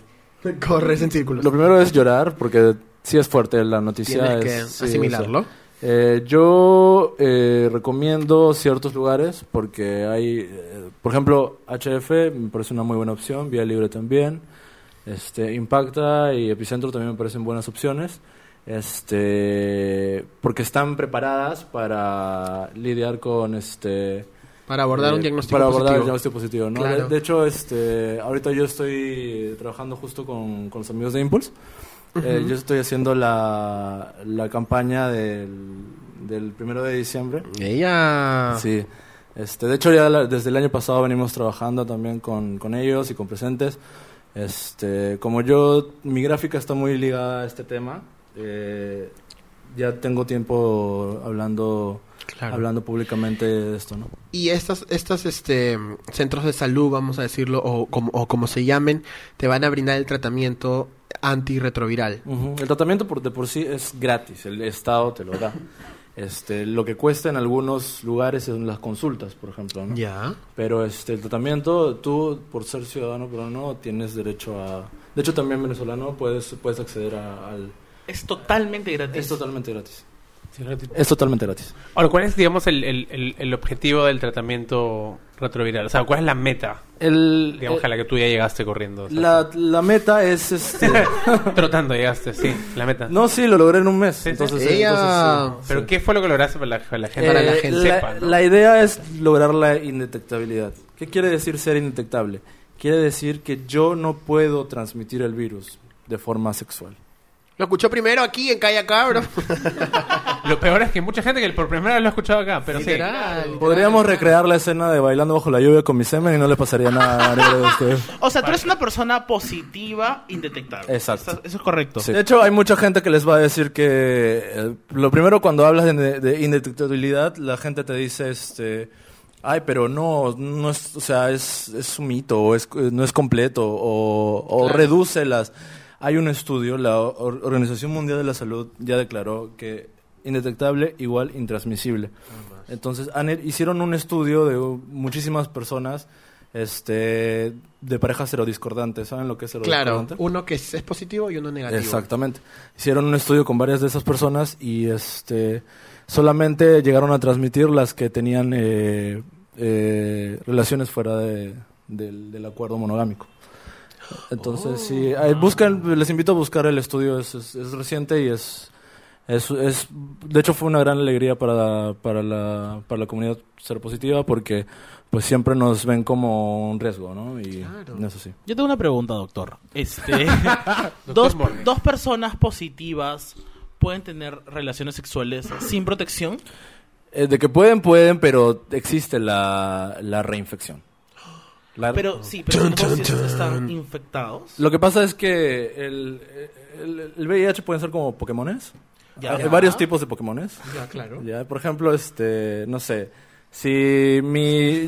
Speaker 1: Corres en círculos.
Speaker 5: lo primero es llorar porque sí es fuerte la noticia.
Speaker 1: Tienes que
Speaker 5: sí,
Speaker 1: asimilarlo.
Speaker 5: o sea, eh, yo eh, recomiendo ciertos lugares porque hay, eh, por ejemplo, HF me parece una muy buena opción, Vía Libre también, este, Impacta y Epicentro también me parecen buenas opciones, este, porque están preparadas para lidiar con este
Speaker 1: Para abordar un
Speaker 5: eh,
Speaker 1: diagnóstico
Speaker 5: para abordar
Speaker 1: positivo.
Speaker 5: el diagnóstico positivo ¿no?
Speaker 1: Claro.
Speaker 5: de, de hecho este ahorita yo estoy trabajando justo con, con los amigos de Impulse Eh, yo estoy haciendo la, la campaña del, del primero de diciembre.
Speaker 1: Ella...
Speaker 5: sí. Este de hecho ya la- desde el año pasado venimos trabajando también con, con ellos y con presentes. Este como yo mi gráfica está muy ligada a este tema eh, ya tengo tiempo hablando
Speaker 1: Claro.
Speaker 5: hablando públicamente de esto no
Speaker 1: Y estas, estas este, centros de salud, vamos a decirlo, o como, o como se llamen, te van a brindar el tratamiento antirretroviral.
Speaker 5: El tratamiento por, de por sí es gratis, el Estado te lo da. Este, lo que cuesta en algunos lugares son las consultas, por ejemplo, ¿no?
Speaker 1: Ya.
Speaker 5: Pero este, el tratamiento, tú por ser ciudadano peruano tienes derecho a... De hecho, también venezolano puedes, puedes acceder a- al...
Speaker 3: Es totalmente gratis.
Speaker 5: Es totalmente gratis. Es totalmente gratis.
Speaker 2: Ahora, ¿cuál es, digamos, el, el, el, el objetivo del tratamiento retroviral? O sea, ¿cuál es la meta,
Speaker 5: El,
Speaker 2: digamos,
Speaker 5: eh,
Speaker 2: a la que tú ya llegaste corriendo? O sea,
Speaker 5: la, la meta es... Este,
Speaker 2: Trotando llegaste, sí, la meta.
Speaker 5: no, sí, lo logré en un mes.
Speaker 2: sí.
Speaker 5: Entonces,
Speaker 1: Ella-
Speaker 5: entonces, sí.
Speaker 2: Pero
Speaker 5: Sí.
Speaker 2: ¿qué fue lo que lograste para la, para la gente?
Speaker 1: Para la
Speaker 5: Eh,
Speaker 1: gente
Speaker 2: sepa, ¿no?
Speaker 5: la idea es lograr la indetectabilidad. ¿Qué quiere decir ser indetectable? Quiere decir que yo no puedo transmitir el virus de forma sexual.
Speaker 1: Lo escuchó primero aquí en Calla Cabro.
Speaker 2: Lo peor es que mucha gente que por primera vez lo ha escuchado acá, pero sí.
Speaker 1: Literal.
Speaker 5: Podríamos recrear la escena de bailando bajo la lluvia con mi semen y no le pasaría nada a ninguno de ustedes.
Speaker 3: O sea, tú eres una persona positiva, indetectable.
Speaker 5: Exacto.
Speaker 3: Eso, eso es correcto.
Speaker 5: De hecho, hay mucha gente que les va a decir que eh, lo primero cuando hablas de, de indetectabilidad, la gente te dice, este, ay, pero no, no es, o sea, es, es un mito, o es, no es completo, o, o
Speaker 1: Claro.
Speaker 5: reduce las. Hay un estudio, la Or- Organización Mundial de la Salud ya declaró que indetectable igual intransmisible. Entonces, han- hicieron un estudio de muchísimas personas, este, de parejas serodiscordantes. ¿Saben lo que es
Speaker 1: Claro,
Speaker 5: serodiscordante?
Speaker 1: uno que es, es positivo y uno negativo.
Speaker 5: Exactamente. Hicieron un estudio con varias de esas personas y este solamente llegaron a transmitir las que tenían eh, eh, relaciones fuera de- del, del acuerdo monogámico. Entonces, sí, ahí buscan, les invito a buscar el estudio, es, es, es reciente y es, es, es, de hecho fue una gran alegría para, para, la, para la comunidad seropositiva porque pues siempre nos ven como un riesgo, ¿no? Y
Speaker 1: Claro.
Speaker 5: eso sí.
Speaker 3: Yo tengo una pregunta, doctor. Este, dos, dos personas positivas pueden tener relaciones sexuales sin protección.
Speaker 5: Eh, de que pueden, pueden, pero existe la, la reinfección. La-
Speaker 3: Pero sí, pero
Speaker 1: Chun, chun, chun.
Speaker 3: están infectados.
Speaker 5: Lo que pasa es que el, el, el VIH pueden ser como Pokémones.
Speaker 3: Ya.
Speaker 5: Hay varios tipos de Pokémones.
Speaker 1: Ya, claro.
Speaker 5: Ya, por ejemplo, este, no sé, si mi,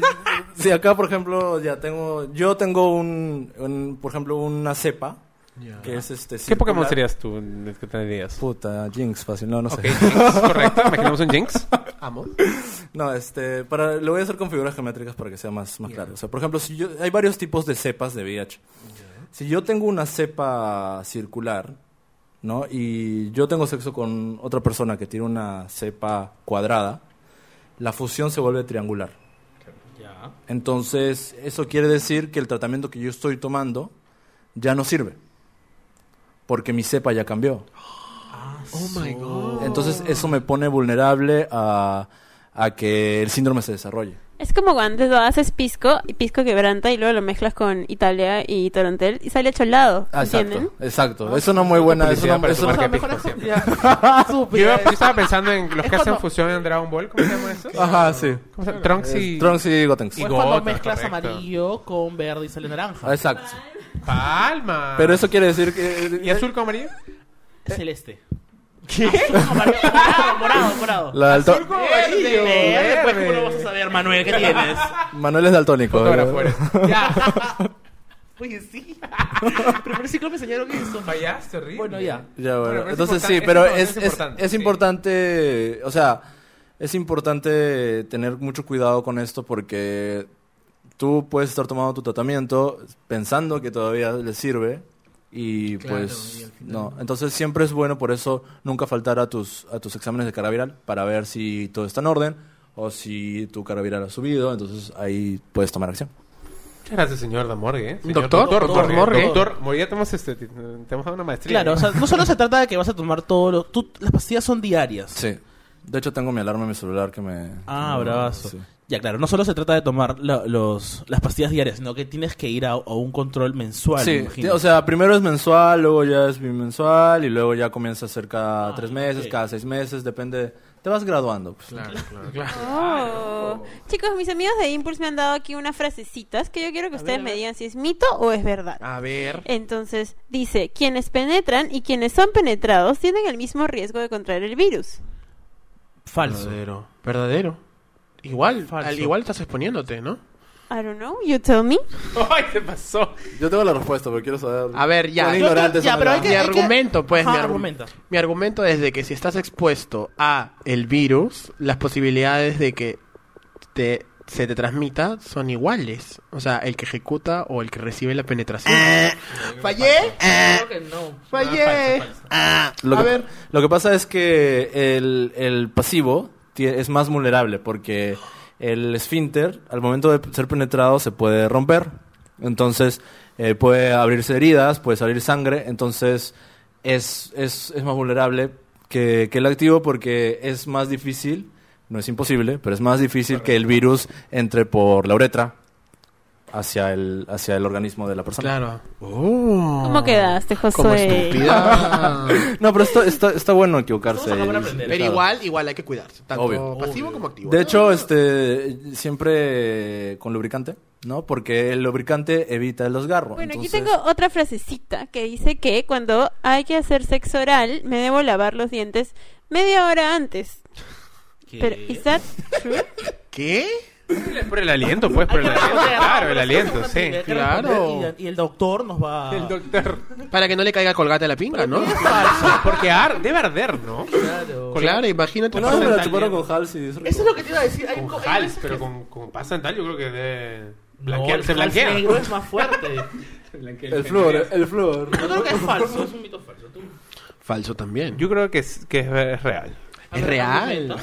Speaker 5: si acá, por ejemplo, ya tengo, yo tengo un, un, por ejemplo, una cepa
Speaker 1: Ya.
Speaker 5: que es este.
Speaker 2: ¿Qué Pokémon serías tú? el que tendrías?
Speaker 5: Puta, Jinx, fácil, no, no sé.
Speaker 2: Jinx, correcto. Imaginamos un Jinx.
Speaker 1: Amo.
Speaker 5: No, este, para, lo voy a hacer con figuras geométricas para que sea más, más claro. O sea, por ejemplo, si yo, hay varios tipos de cepas de VIH. Si yo tengo una cepa circular, ¿no? Y yo tengo sexo con otra persona que tiene una cepa cuadrada, la fusión se vuelve triangular.
Speaker 3: Ya.
Speaker 5: Entonces, eso quiere decir que el tratamiento que yo estoy tomando ya no sirve. Porque mi cepa ya cambió.
Speaker 1: Oh my god.
Speaker 5: Entonces, eso me pone vulnerable a, a que el síndrome se desarrolle.
Speaker 4: Es como cuando tú haces pisco y pisco quebranta y luego lo mezclas con Italia y Torontel y sale cholado.
Speaker 5: Ah,
Speaker 4: ¿Entienden?
Speaker 5: exacto, exacto. Es una muy buena... Es
Speaker 2: publicidad
Speaker 5: una,
Speaker 2: para
Speaker 5: es
Speaker 2: tu
Speaker 5: una-
Speaker 2: marca.
Speaker 3: mejor
Speaker 2: Pisco
Speaker 3: es-
Speaker 2: siempre.
Speaker 3: ya.
Speaker 2: Yo, estaba pensando en los
Speaker 3: Es
Speaker 2: que hacen fusión en Dragon Ball. ¿Cómo se llama eso?
Speaker 5: Ajá, sí.
Speaker 2: ¿Cómo se llama? Trunks y...
Speaker 5: Es Trunks y Gotenks.
Speaker 2: Y
Speaker 3: es cuando mezclas
Speaker 2: correcto.
Speaker 3: amarillo con verde y sale naranja.
Speaker 5: Exacto.
Speaker 2: Palma.
Speaker 5: Pero eso quiere decir que...
Speaker 2: ¿Y azul con amarillo?
Speaker 3: Celeste. ¿Qué? morado, morado, morado.
Speaker 5: La dalto-
Speaker 2: Azul con amarillo.
Speaker 3: Verde, pues, ¿cómo lo vas a saber, Manuel? ¿Qué tienes?
Speaker 5: Manuel es daltónico.
Speaker 2: Fotógrafo eres.
Speaker 3: Ya. Oye, sí. Primer ciclo me enseñaron eso.
Speaker 2: Fallaste, horrible.
Speaker 3: Bueno, ya.
Speaker 5: Ya, bueno.
Speaker 2: Bueno, pero es
Speaker 5: Entonces sí, pero
Speaker 2: es
Speaker 5: es, es,
Speaker 2: importante,
Speaker 5: es
Speaker 2: sí.
Speaker 5: importante, o sea, es importante tener mucho cuidado con esto porque tú puedes estar tomando tu tratamiento pensando que todavía le sirve y
Speaker 1: Claro,
Speaker 5: pues
Speaker 1: y al final
Speaker 5: no. Entonces siempre es bueno por eso nunca faltar a tus, a tus exámenes de carga viral para ver si todo está en orden o si tu carga viral ha subido, entonces ahí puedes tomar acción.
Speaker 2: Muchas gracias, señor Damorgue. ¿eh? Señor
Speaker 1: Doctor,
Speaker 2: Doctor,
Speaker 1: doctor.
Speaker 2: Morgue. Doctor Morgue, ya tenemos, este, te hemos dado una maestría.
Speaker 3: Claro, o sea, no solo se trata de que vas a tomar todo lo... Tú, las pastillas son diarias.
Speaker 5: Sí. De hecho tengo mi alarma en mi celular que me...
Speaker 3: Ah,
Speaker 5: me-
Speaker 3: bravazo.
Speaker 5: sí.
Speaker 3: Ya, claro, no solo se trata de tomar la- los, las pastillas diarias, sino que tienes que ir a, a un control mensual, me
Speaker 5: Sí, o sea, primero es mensual, luego ya es bimensual y luego ya comienza a ser cada
Speaker 3: Ah,
Speaker 5: tres meses, cada seis meses, depende. Te vas graduando. pues.
Speaker 1: Claro, claro, claro.
Speaker 4: Oh. Chicos, mis amigos de Impulse me han dado aquí unas frasecitas que yo quiero que ustedes me digan si es mito o es verdad.
Speaker 1: A ver.
Speaker 4: Entonces, dice, quienes penetran y quienes son penetrados tienen el mismo riesgo de contraer el virus.
Speaker 3: Falso.
Speaker 1: Verdadero. Verdadero. Igual,
Speaker 3: Falso.
Speaker 1: al igual estás exponiéndote, ¿no?
Speaker 4: I don't know, you tell me.
Speaker 2: ¡Ay, qué pasó!
Speaker 5: Yo tengo la respuesta, pero quiero saber.
Speaker 1: A ver, ya. Yo-
Speaker 3: ya, pero hay que-
Speaker 1: Mi argumento, pues,
Speaker 3: Ajá,
Speaker 1: mi, argu-
Speaker 3: argumenta.
Speaker 1: mi argumento es de que si estás expuesto a el virus, las posibilidades de que te, se te transmita son iguales. O sea, el que ejecuta o el que recibe la penetración. ¿Fallé?
Speaker 3: Creo que no.
Speaker 1: Fallé.
Speaker 3: Ah, falso, falso.
Speaker 5: Lo
Speaker 1: A
Speaker 5: que,
Speaker 1: ver.
Speaker 5: lo que pasa es que el, el pasivo es más vulnerable porque el esfínter, al momento de ser penetrado, se puede romper. Entonces, eh, puede abrirse heridas, puede salir sangre. Entonces, es, es, es más vulnerable que, que el activo porque es más difícil, no es imposible, pero es más difícil que el virus entre por la uretra hacia el, hacia el organismo de la persona.
Speaker 1: Claro. Oh.
Speaker 4: ¿Cómo quedaste,
Speaker 1: Como
Speaker 4: Josué?
Speaker 1: estúpida.
Speaker 5: No, pero está, está, está bueno equivocarse.
Speaker 1: Pero igual, igual hay que cuidarse. Tanto
Speaker 5: Obvio.
Speaker 1: pasivo como activo.
Speaker 5: De hecho, este siempre con lubricante, ¿no? Porque el lubricante evita el desgarro.
Speaker 4: Bueno, aquí tengo otra frasecita que dice que cuando hay que hacer sexo oral me debo lavar los dientes media hora antes.
Speaker 3: ¿Qué?
Speaker 4: Pero, ¿is that true?
Speaker 1: ¿Qué?
Speaker 2: Por el aliento, pues, por el aliento. Claro, el
Speaker 3: ¿no?
Speaker 2: aliento, sí.
Speaker 1: Claro.
Speaker 3: Y, y el doctor nos va...
Speaker 2: El doctor.
Speaker 1: Para que no le caiga colgate a la pinga, ¿no?
Speaker 2: Porque ar- debe arder, ¿no?
Speaker 3: Claro.
Speaker 1: Claro, imagínate.
Speaker 5: La
Speaker 2: Porcentaje.
Speaker 5: chuparon con rico.
Speaker 3: Eso es lo que te iba a decir. Hay
Speaker 2: Con Hals, pero con, con pasta dental yo creo que debe
Speaker 3: No,
Speaker 2: blanquear,
Speaker 3: el
Speaker 2: se
Speaker 3: Hals
Speaker 2: blanquea.
Speaker 3: negro es más fuerte.
Speaker 5: El flúor, el flúor.
Speaker 3: Yo creo que es falso, es un mito falso. Tú-
Speaker 1: Falso también.
Speaker 2: Yo creo que es, que es real.
Speaker 1: es real.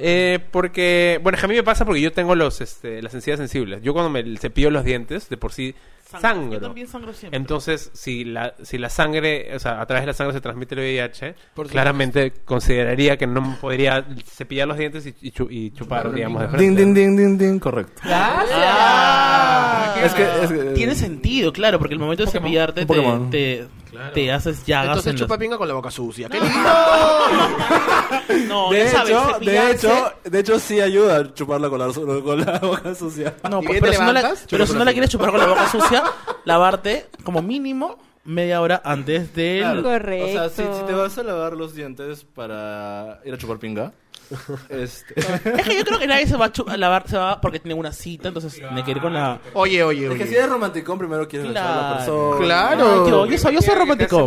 Speaker 2: Eh, porque, bueno, es que a mí me pasa porque yo tengo los, este, las encías sensibles. Yo cuando me cepillo los dientes, de por sí
Speaker 3: Yo
Speaker 2: sangro.
Speaker 3: también sangro siempre.
Speaker 2: Entonces, si la, si la sangre, o sea, a través de la sangre se transmite el VIH,
Speaker 1: Por
Speaker 2: claramente consideraría que no podría cepillar los dientes y, y chu- y chupar, digamos, de frente.
Speaker 5: Ding, ding, ding, ding, ding, correcto.
Speaker 3: Ah,
Speaker 5: Es que, es que-
Speaker 3: Tiene sentido, claro, porque el momento de cepillarte te, Te, haces llagas
Speaker 1: Entonces
Speaker 3: en
Speaker 1: chupa
Speaker 3: los...
Speaker 1: pinga con la boca sucia. ¡Qué
Speaker 3: No,
Speaker 5: De
Speaker 3: sabes,
Speaker 5: hecho, de hecho, de hecho sí ayuda a chuparla con la, con la boca sucia.
Speaker 3: No,
Speaker 1: ¿Y
Speaker 3: pues, pero, si no la, pero si no
Speaker 1: la
Speaker 3: quieres chupar con la boca sucia, lavarte como mínimo media hora antes del...
Speaker 5: Claro.
Speaker 4: Correcto.
Speaker 5: O sea, si, si te vas a lavar los dientes para ir a chupar pinga, este...
Speaker 3: Es que yo creo que nadie se va a, lavar, se va porque tiene una cita, entonces tiene que ir con la...
Speaker 1: Oye, oye,
Speaker 5: Es que si
Speaker 1: oye.
Speaker 5: eres romanticón, primero quieres besar a la
Speaker 3: Claro.
Speaker 5: persona.
Speaker 1: Claro.
Speaker 3: Ay, tío, yo soy, yo soy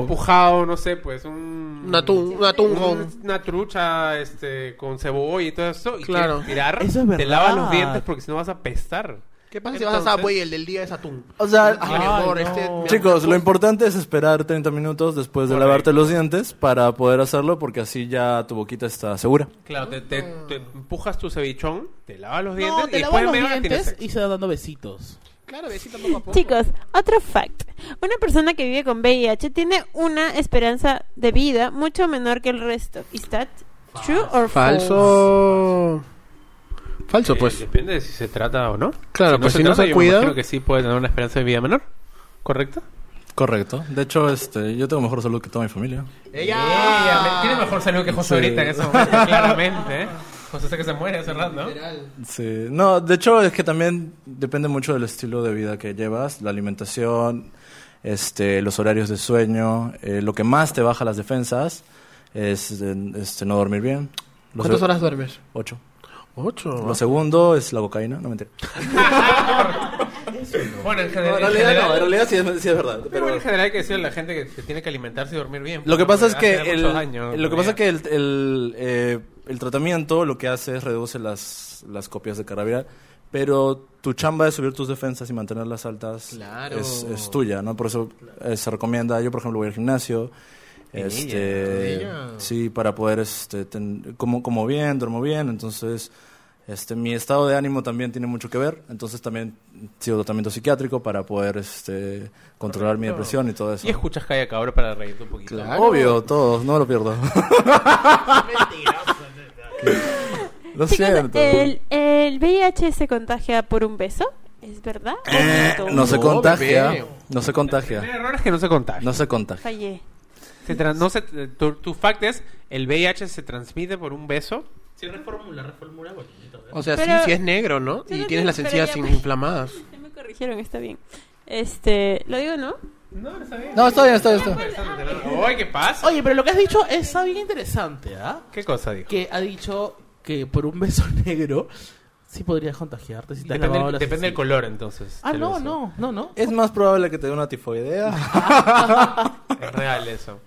Speaker 2: empujado, no sé, pues un...
Speaker 1: Un atún, un atún con-
Speaker 2: un- Una trucha este, con cebolla y todo eso. Y
Speaker 1: Claro.
Speaker 2: tirar,
Speaker 3: Eso es
Speaker 2: te lavas los
Speaker 3: verdad.
Speaker 2: dientes porque si no vas a pestar.
Speaker 1: ¿Qué pasa si vas a Subway y el del día es atún?
Speaker 5: O sea,
Speaker 1: Ah, mi amor,
Speaker 3: no.
Speaker 1: este... mi
Speaker 5: chicos,
Speaker 1: amor,
Speaker 5: lo importante es esperar 30 minutos después de
Speaker 2: Correcto.
Speaker 5: lavarte los dientes para poder hacerlo porque así ya tu boquita está segura.
Speaker 2: Claro, te, te- te empujas tu cevichón, te lavas los dientes
Speaker 3: No,
Speaker 2: y
Speaker 3: te
Speaker 2: después
Speaker 3: lavas
Speaker 2: de
Speaker 3: los
Speaker 2: media hora tienes
Speaker 3: dientes
Speaker 2: sexo.
Speaker 3: y se van dando besitos.
Speaker 1: Claro, besito poco a poco.
Speaker 4: Chicos, otro fact. Una persona que vive con VIH tiene una esperanza de vida mucho menor que el resto. ¿Is that true or false?
Speaker 1: Falso... Falso,
Speaker 2: Eh,
Speaker 1: pues.
Speaker 2: Depende de si se trata o no.
Speaker 1: Claro, pues si no se
Speaker 2: yo me
Speaker 1: cuida-
Speaker 2: imagino que sí puede tener una esperanza de vida menor. ¿Correcto?
Speaker 5: Correcto. De hecho, este, yo tengo mejor salud que toda mi familia.
Speaker 1: ¡Ella!
Speaker 2: tiene mejor salud que José
Speaker 5: Sí.
Speaker 2: ahorita en ese momento, claramente. ¿eh? José sé que se muere hace rato.
Speaker 5: Sí, no, de hecho es que también depende mucho del estilo de vida que llevas, la alimentación, este, los horarios de sueño, eh, lo que más te baja las defensas es este, no dormir bien. Lo
Speaker 1: ¿Cuántas horas duermes?
Speaker 5: Ocho.
Speaker 1: Ocho.
Speaker 5: Lo segundo es la cocaína, no mentira.
Speaker 2: Bueno, en general, en general,
Speaker 5: sí es, verdad.
Speaker 2: pero en general hay que decirle a la gente que, que tiene que alimentarse y dormir bien.
Speaker 5: Lo que pasa es que el,
Speaker 2: años,
Speaker 5: lo que pasa es que el, el, eh, el tratamiento lo que hace es reduce las, las copias de viral, pero tu chamba de subir tus defensas y mantenerlas altas
Speaker 1: Claro.
Speaker 5: es, es tuya, ¿no? Por eso eh, se recomienda, yo por ejemplo voy al gimnasio, este,
Speaker 1: Ella.
Speaker 5: sí, para poder, este, ten- como, como bien, duermo bien, entonces... Este, mi estado de ánimo también tiene mucho que ver, entonces también sigo tratamiento psiquiátrico para poder este, controlar mi depresión y todo eso.
Speaker 2: Y escuchas Calla Cabra para reírte un poquito.
Speaker 1: Claro.
Speaker 5: Obvio, todos, no me lo pierdo. lo
Speaker 4: Chicos,
Speaker 5: siento.
Speaker 4: ¿el, ¿el VIH se contagia por un beso? ¿Es verdad? ¿O
Speaker 5: Eh,
Speaker 4: mito?
Speaker 5: no se contagia. No se
Speaker 2: El
Speaker 5: contagia.
Speaker 2: error es que no se contagia.
Speaker 5: No se contagia.
Speaker 4: Fallé.
Speaker 2: Se tra- no se, tu, tu fact es, el VIH se transmite por un beso.
Speaker 3: Sí, reformula, reformula bonito. ¿eh?
Speaker 1: O sea,
Speaker 4: Pero-
Speaker 1: sí, sí es negro, ¿no? Y tienes las encías
Speaker 4: ya
Speaker 1: inflamadas.
Speaker 4: Ya me corrigieron, está bien. Este, ¿lo digo, no?
Speaker 2: No, está bien.
Speaker 5: No, está bien, está bien. Bien.
Speaker 2: Oye, ¿qué pasa?
Speaker 3: Oye, pero lo que has dicho está bien interesante, ¿ah?
Speaker 2: ¿Qué cosa dijo?
Speaker 3: Que ha dicho que por un beso negro sí podrías contagiarte si te
Speaker 2: Depende,
Speaker 3: las
Speaker 2: depende del color, entonces.
Speaker 3: Ah, no, no, no, no.
Speaker 5: Es más probable que te dé una tifoidea.
Speaker 2: Es real eso.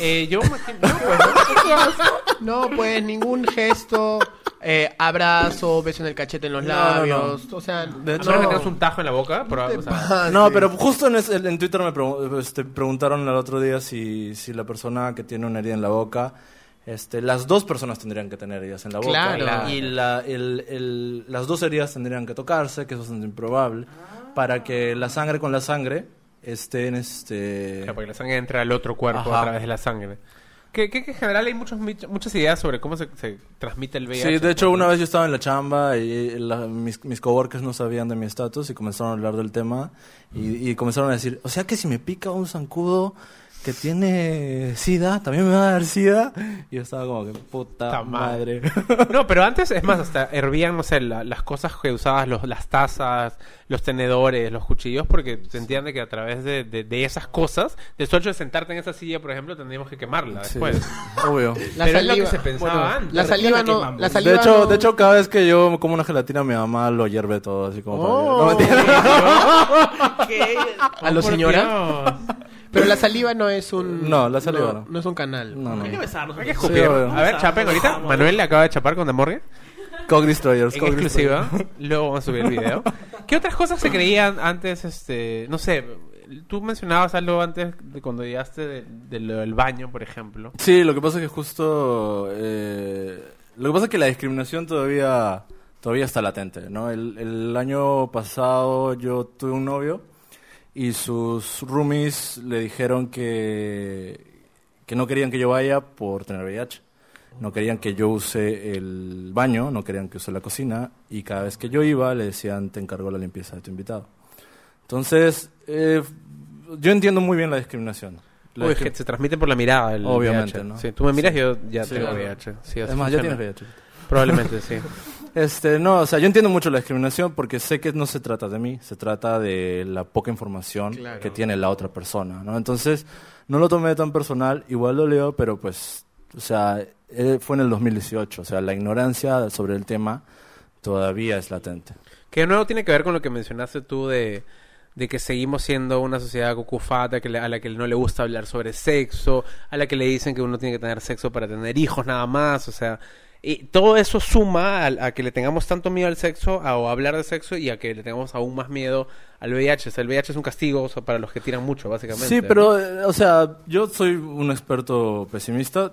Speaker 2: Eh, yo no, pues, ¿no?
Speaker 1: No, pues ningún gesto, eh, abrazo, beso en el cachete en los
Speaker 5: No, no,
Speaker 1: labios. O sea,
Speaker 2: A menos que tengas un tajo en la boca, pero, o sea,
Speaker 5: No, pero justo en, ese- en Twitter me pregun- este, preguntaron el otro día si, si la persona que tiene una herida en la boca, este, las dos personas tendrían que tener heridas en la boca.
Speaker 1: Claro.
Speaker 5: Y la, el- el- las dos heridas tendrían que tocarse, que eso es improbable, para que la sangre con la sangre estén... Este...
Speaker 2: Claro, porque la sangre entra al otro cuerpo
Speaker 5: Ajá.
Speaker 2: a través de la sangre. Que, que, que en general hay muchos, muchas ideas sobre cómo se, se transmite el VIH.
Speaker 5: Sí, de hecho, una vez yo estaba en la chamba y la- mis, mis coworkers no sabían de mi estatus y comenzaron a hablar del tema y, y comenzaron a decir, o sea que si me pica un zancudo que tiene sida, también me va a dar sida. Y yo estaba como que, puta
Speaker 2: Ta
Speaker 5: madre.
Speaker 2: No, pero antes, es más, hasta hervían, no sé, la- las cosas que usabas, los, las tazas, los tenedores, los cuchillos, porque se entiende que a través de, de, de esas cosas, del hecho de sentarte en esa silla, por ejemplo, tendríamos que quemarla
Speaker 5: Sí,
Speaker 2: después.
Speaker 5: obvio.
Speaker 1: La
Speaker 2: pero es lo que
Speaker 1: saliva-
Speaker 2: se pensaba
Speaker 1: bueno,
Speaker 2: antes.
Speaker 1: La saliva no. La
Speaker 3: De
Speaker 1: saliva
Speaker 5: De hecho,
Speaker 1: no-
Speaker 5: de hecho, cada vez que yo como una gelatina, mi mamá lo hierve todo, así como para...
Speaker 1: Oh.
Speaker 5: No, mentira.
Speaker 1: a lo señora.
Speaker 2: Dios.
Speaker 1: Pero la saliva no es un.
Speaker 5: No, la saliva no.
Speaker 1: No es un canal.
Speaker 5: No, no.
Speaker 3: Hay que besarnos.
Speaker 2: Hay que
Speaker 5: Sí,
Speaker 2: escupir.
Speaker 5: obvio.
Speaker 2: a ver, chapen ahorita. Manuel le acaba de chapar con The Morgue.
Speaker 5: Cock Destroyers.
Speaker 2: En
Speaker 5: Cock
Speaker 2: exclusiva. Luego vamos a subir el video. ¿Qué otras cosas se creían antes? este No sé, tú mencionabas algo antes de cuando llegaste de- de lo del baño, por ejemplo.
Speaker 5: Sí, lo que pasa es que justo... eh, lo que pasa es que la discriminación todavía, todavía está latente, ¿no? El, el año pasado yo tuve un novio y sus roomies le dijeron que, que no querían que yo vaya por tener VIH. No querían que yo use el baño, no querían que use la cocina y cada vez que yo iba le decían te encargo la limpieza de tu invitado. Entonces, eh, yo entiendo muy bien la discriminación. La
Speaker 2: Uy, es que se transmite por la mirada. El
Speaker 5: Obviamente,
Speaker 2: VIH.
Speaker 5: ¿no?
Speaker 2: Sí, tú me miras
Speaker 5: Sí.
Speaker 2: y yo ya
Speaker 5: Sí,
Speaker 2: tengo
Speaker 5: claro.
Speaker 2: VIH. Sí, así
Speaker 5: es más, ya tienes VIH.
Speaker 2: Probablemente, sí.
Speaker 5: Este, no, o sea, yo entiendo mucho la discriminación porque sé que no se trata de mí, se trata de la poca información
Speaker 1: Claro.
Speaker 5: que tiene la otra persona, ¿no? Entonces, no lo tomé tan personal, igual lo leo, pero pues, o sea, eh, fue en el 2018, o sea, la ignorancia sobre el tema todavía es latente.
Speaker 2: Que de nuevo tiene que ver con lo que mencionaste tú de, de que seguimos siendo una sociedad cucufata que le- a la que no le gusta hablar sobre sexo, a la que le dicen que uno tiene que tener sexo para tener hijos nada más, o sea, Y todo eso suma a, a que le tengamos tanto miedo al sexo, a, hablar de sexo, y a que le tengamos aún más miedo al VIH. O sea, el VIH es un castigo o sea, para los que tiran mucho, básicamente.
Speaker 5: Sí, pero, eh, o sea, yo soy un experto pesimista.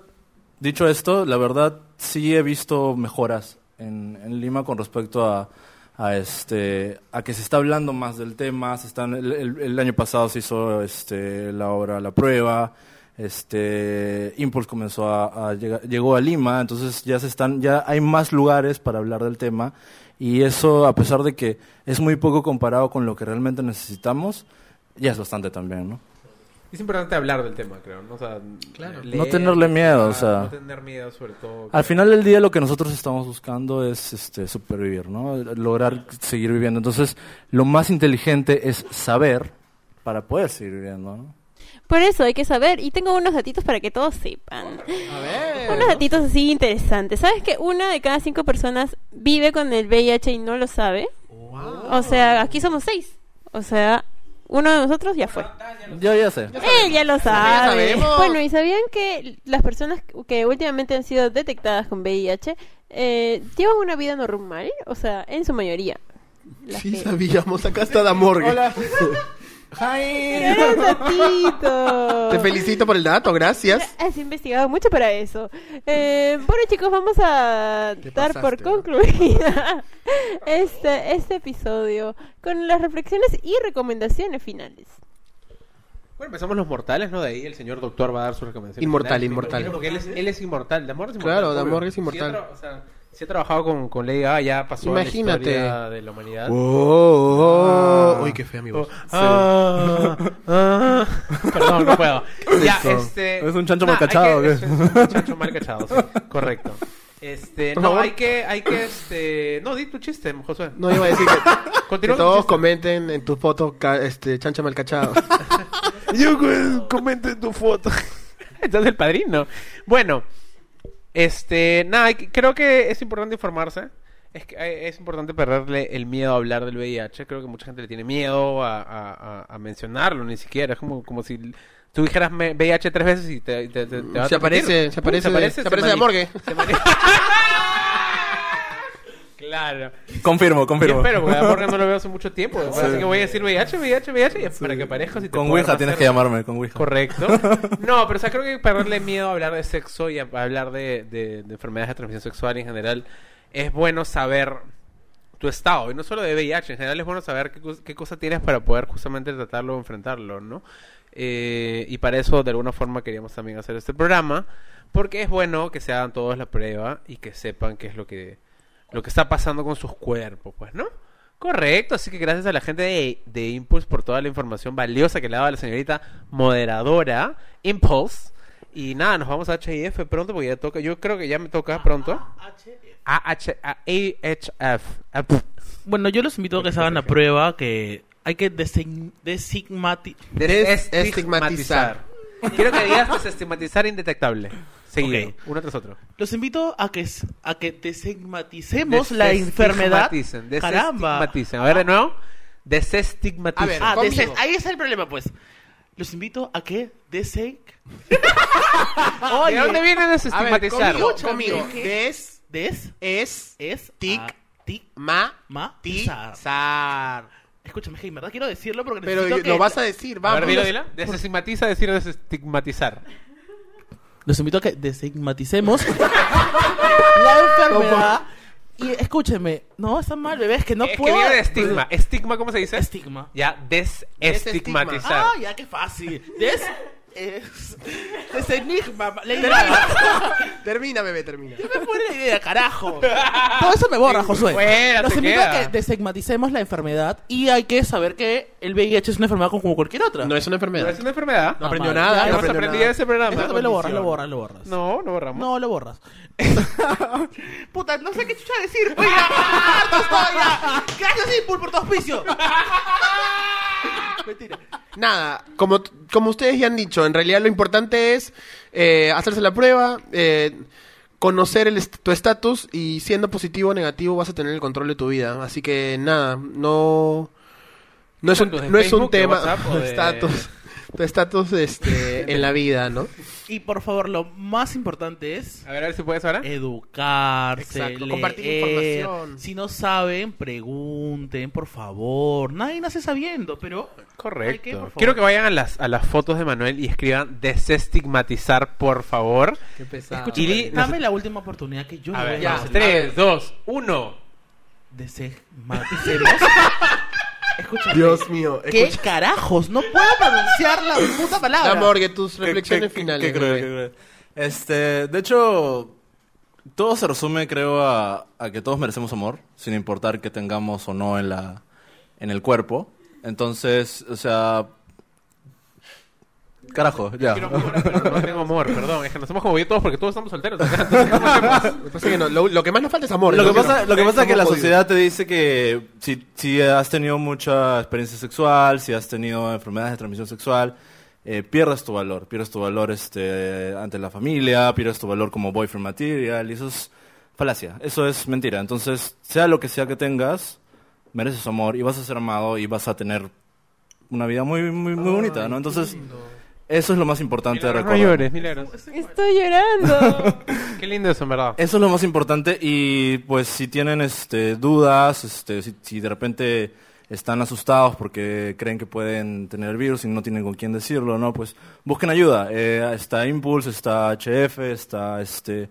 Speaker 5: Dicho esto, la verdad sí he visto mejoras en, en Lima con respecto a, a este a que se está hablando más del tema. Se están, el, el- el año pasado se hizo este, la obra La Prueba. Este Impulse comenzó a, a llegar- llegó a Lima, entonces ya se están, ya hay más lugares para hablar del tema y eso a pesar de que es muy poco comparado con lo que realmente necesitamos, ya es bastante también, ¿no?
Speaker 2: Es importante hablar del tema, creo. ¿no? O sea,
Speaker 1: Claro.
Speaker 2: leer,
Speaker 5: No tenerle miedo, o sea.
Speaker 2: No tener miedo, sobre todo.
Speaker 5: Al final del día lo que nosotros estamos buscando es este, supervivir, ¿no? Lograr seguir viviendo. Entonces, lo más inteligente es saber para poder seguir viviendo, ¿no?
Speaker 4: Por eso hay que saber. Y tengo unos datitos para que todos sepan.
Speaker 1: A ver.
Speaker 4: Unos datitos así interesantes. ¿Sabes que una de cada cinco personas vive con el VIH y no lo sabe? O sea, aquí somos seis. O sea, uno de nosotros ya fue.
Speaker 5: Yo ya sé.
Speaker 4: Él ya lo sabe.
Speaker 1: sabemos.
Speaker 4: Bueno, ¿y sabían que las personas que últimamente han sido detectadas con VIH eh, llevan una vida normal? O sea, en su mayoría. Las
Speaker 1: Sí
Speaker 4: que-
Speaker 1: sabíamos, acá está Damorgue.
Speaker 4: Era un datito.
Speaker 1: Te felicito por el dato, gracias.
Speaker 4: Has investigado mucho para eso. Eh, bueno, chicos, vamos a dar por concluida este, este episodio con las reflexiones y recomendaciones finales.
Speaker 2: Bueno, empezamos los mortales, ¿no? De ahí el señor doctor va a dar sus recomendaciones.
Speaker 1: Inmortal,
Speaker 2: finales.
Speaker 1: inmortal.
Speaker 2: Porque él es, él es inmortal. Damor es inmortal.
Speaker 1: Claro. Damor es inmortal.
Speaker 2: tra- o sea, si ha trabajado con, con Lady Gaga, ya pasó
Speaker 1: Imagínate.
Speaker 2: la historia de la humanidad.
Speaker 1: Oh, oh. Uy, qué fea mi voz.
Speaker 2: Ah, ah. Perdón, no puedo. Ya,
Speaker 5: Eso.
Speaker 2: este.
Speaker 5: ¿Es un chancho
Speaker 2: nah,
Speaker 5: mal cachado
Speaker 2: que-
Speaker 5: qué?
Speaker 2: Es un chancho mal cachado, sí. Correcto. Este, no,
Speaker 1: favor.
Speaker 2: hay que, hay que, este. No, di tu chiste, Josué.
Speaker 1: No iba a decir que, que todos comenten en tu foto ca- este, chancha mal cachado.
Speaker 2: Yo pues, comenta en tu foto. Estás el padrino. Bueno, este, nada, creo que es importante informarse. Es que eh, es importante perderle el miedo a hablar del VIH. Creo que mucha gente le tiene miedo a, a- mencionarlo, ni siquiera. Es como, como si tú dijeras VIH tres veces y te, te, te- te va a
Speaker 1: Se aparece, se aparece, se aparece
Speaker 2: mani-
Speaker 1: de morgue.
Speaker 2: se mani- claro.
Speaker 5: Confirmo, confirmo.
Speaker 2: espero, porque no lo veo hace mucho tiempo. Así que voy a decir VIH, VIH, VIH, y para que aparezcas y te
Speaker 5: Con Ouija tienes que llamarme, con Ouija.
Speaker 2: Correcto. No, pero o sea, creo que perderle miedo a hablar de sexo y a hablar de, de- de enfermedades de transmisión sexual en general es bueno saber tu estado. Y no solo de VIH, en general es bueno saber qué, qué cosa tienes para poder justamente tratarlo o enfrentarlo, ¿no? Eh, y para eso, de alguna forma, queríamos también hacer este programa. Porque es bueno que se hagan todos la prueba y que sepan qué es lo que, lo que está pasando con sus cuerpos, pues, ¿no? Correcto, así que gracias a la gente de, de Impulse por toda la información valiosa que le ha dado la señorita moderadora Impulse. Y nada, nos vamos a HIF pronto porque ya toca, yo creo que ya me toca pronto. A H a AHF. Pf.
Speaker 3: Bueno, yo los invito a que se hagan la prueba que hay que design- desigmati-
Speaker 1: Desestigmatizar.
Speaker 2: Quiero que digas desestigmatizar indetectable. Seguido,
Speaker 3: Ok.
Speaker 2: uno tras otro.
Speaker 3: Los invito a que s- a que desigmaticemos la enfermedad.
Speaker 2: Desestigmaticen,
Speaker 3: Caramba.
Speaker 2: desestigmaticen. A ver de nuevo. Desestigmaticen.
Speaker 1: A ver,
Speaker 3: Ah,
Speaker 1: Conmigo.
Speaker 3: ahí está el problema, pues. Los invito a que deseg...
Speaker 2: ¿De dónde viene
Speaker 1: A ver,
Speaker 2: desestigmatizar?
Speaker 1: conmigo, conmigo.
Speaker 3: ¿qué?
Speaker 1: Des,
Speaker 3: Des
Speaker 1: es,
Speaker 3: es
Speaker 1: Tic.
Speaker 3: tic
Speaker 1: ma,
Speaker 3: ma. Escúchame, hey, ¿verdad? Quiero decirlo porque
Speaker 1: Pero
Speaker 3: necesito que-
Speaker 1: lo vas a decir,
Speaker 2: A
Speaker 1: vamos.
Speaker 2: ver, dilo, dilo. Desestigmatiza, decir desestigmatizar.
Speaker 3: Los invito a que desigmaticemos la enfermedad. Y escúcheme, no, está mal, bebé, es que no
Speaker 2: es
Speaker 3: puedo.
Speaker 2: que viene de estigma. ¿Estigma cómo se dice?
Speaker 3: Estigma.
Speaker 2: Ya, desestigmatizar.
Speaker 3: Ah, ya, qué fácil. Des. Es. Desenigma. La idea.
Speaker 1: Termina. bebé, termina.
Speaker 3: ¿Qué me pone la idea, carajo? Todo eso me borra, Josué.
Speaker 2: Fuera, queda.
Speaker 3: a que desigmaticemos la enfermedad y hay que saber que el VIH es una enfermedad como cualquier otra.
Speaker 1: No es una
Speaker 2: ¿No
Speaker 1: enfermedad.
Speaker 2: es una enfermedad?
Speaker 1: No aprendió nada.
Speaker 3: Ya
Speaker 1: no
Speaker 2: hemos
Speaker 1: aprendió
Speaker 2: aprendido
Speaker 1: nada.
Speaker 2: ese programa.
Speaker 3: Eso también lo borras, lo borras, lo borras.
Speaker 2: No, no borramos.
Speaker 3: No, lo borras. Puta, no sé qué chucha decir. Oiga, harto estoy ya. Gracias, Impul, por tu auspicio. Mentira.
Speaker 1: Nada, como, como ustedes ya han dicho, en realidad lo importante es eh, hacerse la prueba, eh, conocer el tu estatus y siendo positivo o negativo vas a tener el control de tu vida. Así que nada, no, no es un,
Speaker 2: ¿Estatus de
Speaker 1: no es un tema
Speaker 2: de-
Speaker 1: estatus. Tu estatus este, en la vida, ¿no?
Speaker 3: Y por favor, lo más importante es
Speaker 2: A ver, a ver si puedes ahora.
Speaker 3: educarse,
Speaker 1: Exacto,
Speaker 3: leer.
Speaker 1: compartir información.
Speaker 3: Si no saben, pregunten, por favor. Nadie nace sabiendo, pero ¿Hay qué,
Speaker 2: Correcto. Quiero que vayan a las, a las fotos de Manuel y escriban desestigmatizar, por favor.
Speaker 1: Qué pesado.
Speaker 2: Escucha, Y-
Speaker 3: dame la última oportunidad que yo
Speaker 2: A
Speaker 3: le
Speaker 2: ver,
Speaker 3: voy a
Speaker 2: ya. 3, 2, 1.
Speaker 3: Desestigmaticemos. Escúchame.
Speaker 1: Dios mío.
Speaker 3: ¿Qué
Speaker 1: escucha-
Speaker 3: carajos? No puedo pronunciar la puta palabra.
Speaker 1: La morgue, tus
Speaker 5: ¿Qué-
Speaker 1: reflexiones
Speaker 5: qué- qué-
Speaker 1: finales.
Speaker 5: qué qué? Este, de hecho, todo se resume, creo, a, a que todos merecemos amor, sin importar que tengamos o no en la, en el cuerpo. Entonces, o sea, carajo, ya.
Speaker 2: Quiero amor, pero no tengo amor, perdón. Es que nos hemos como todos porque todos estamos solteros. Entonces, ¿cómo hacemos?
Speaker 1: Lo que pasa es que no, lo, lo que más nos falta es amor.
Speaker 5: Lo que
Speaker 1: entonces
Speaker 5: pasa,
Speaker 1: no.
Speaker 5: lo que pasa es que la
Speaker 1: Estamos
Speaker 5: sociedad te dice que si, si has tenido mucha experiencia sexual, si has tenido enfermedades de transmisión sexual, eh, pierdes tu valor. Pierdes tu valor este, ante la familia, pierdes tu valor como boyfriend material, y eso es falacia. Eso es mentira. Entonces, sea lo que sea que tengas, mereces amor y vas a ser amado y vas a tener una vida muy, muy, muy bonita, ¿no? Entonces, eso es lo más importante de
Speaker 2: no
Speaker 5: recordar.
Speaker 2: llores, milagros.
Speaker 4: Estoy llorando.
Speaker 2: Qué lindo eso, en verdad.
Speaker 5: Eso es lo más importante y pues si tienen este, dudas, este, si, si de repente están asustados porque creen que pueden tener el virus y no tienen con quién decirlo, ¿no? Pues busquen ayuda. Eh, está Impulse, está HF, está este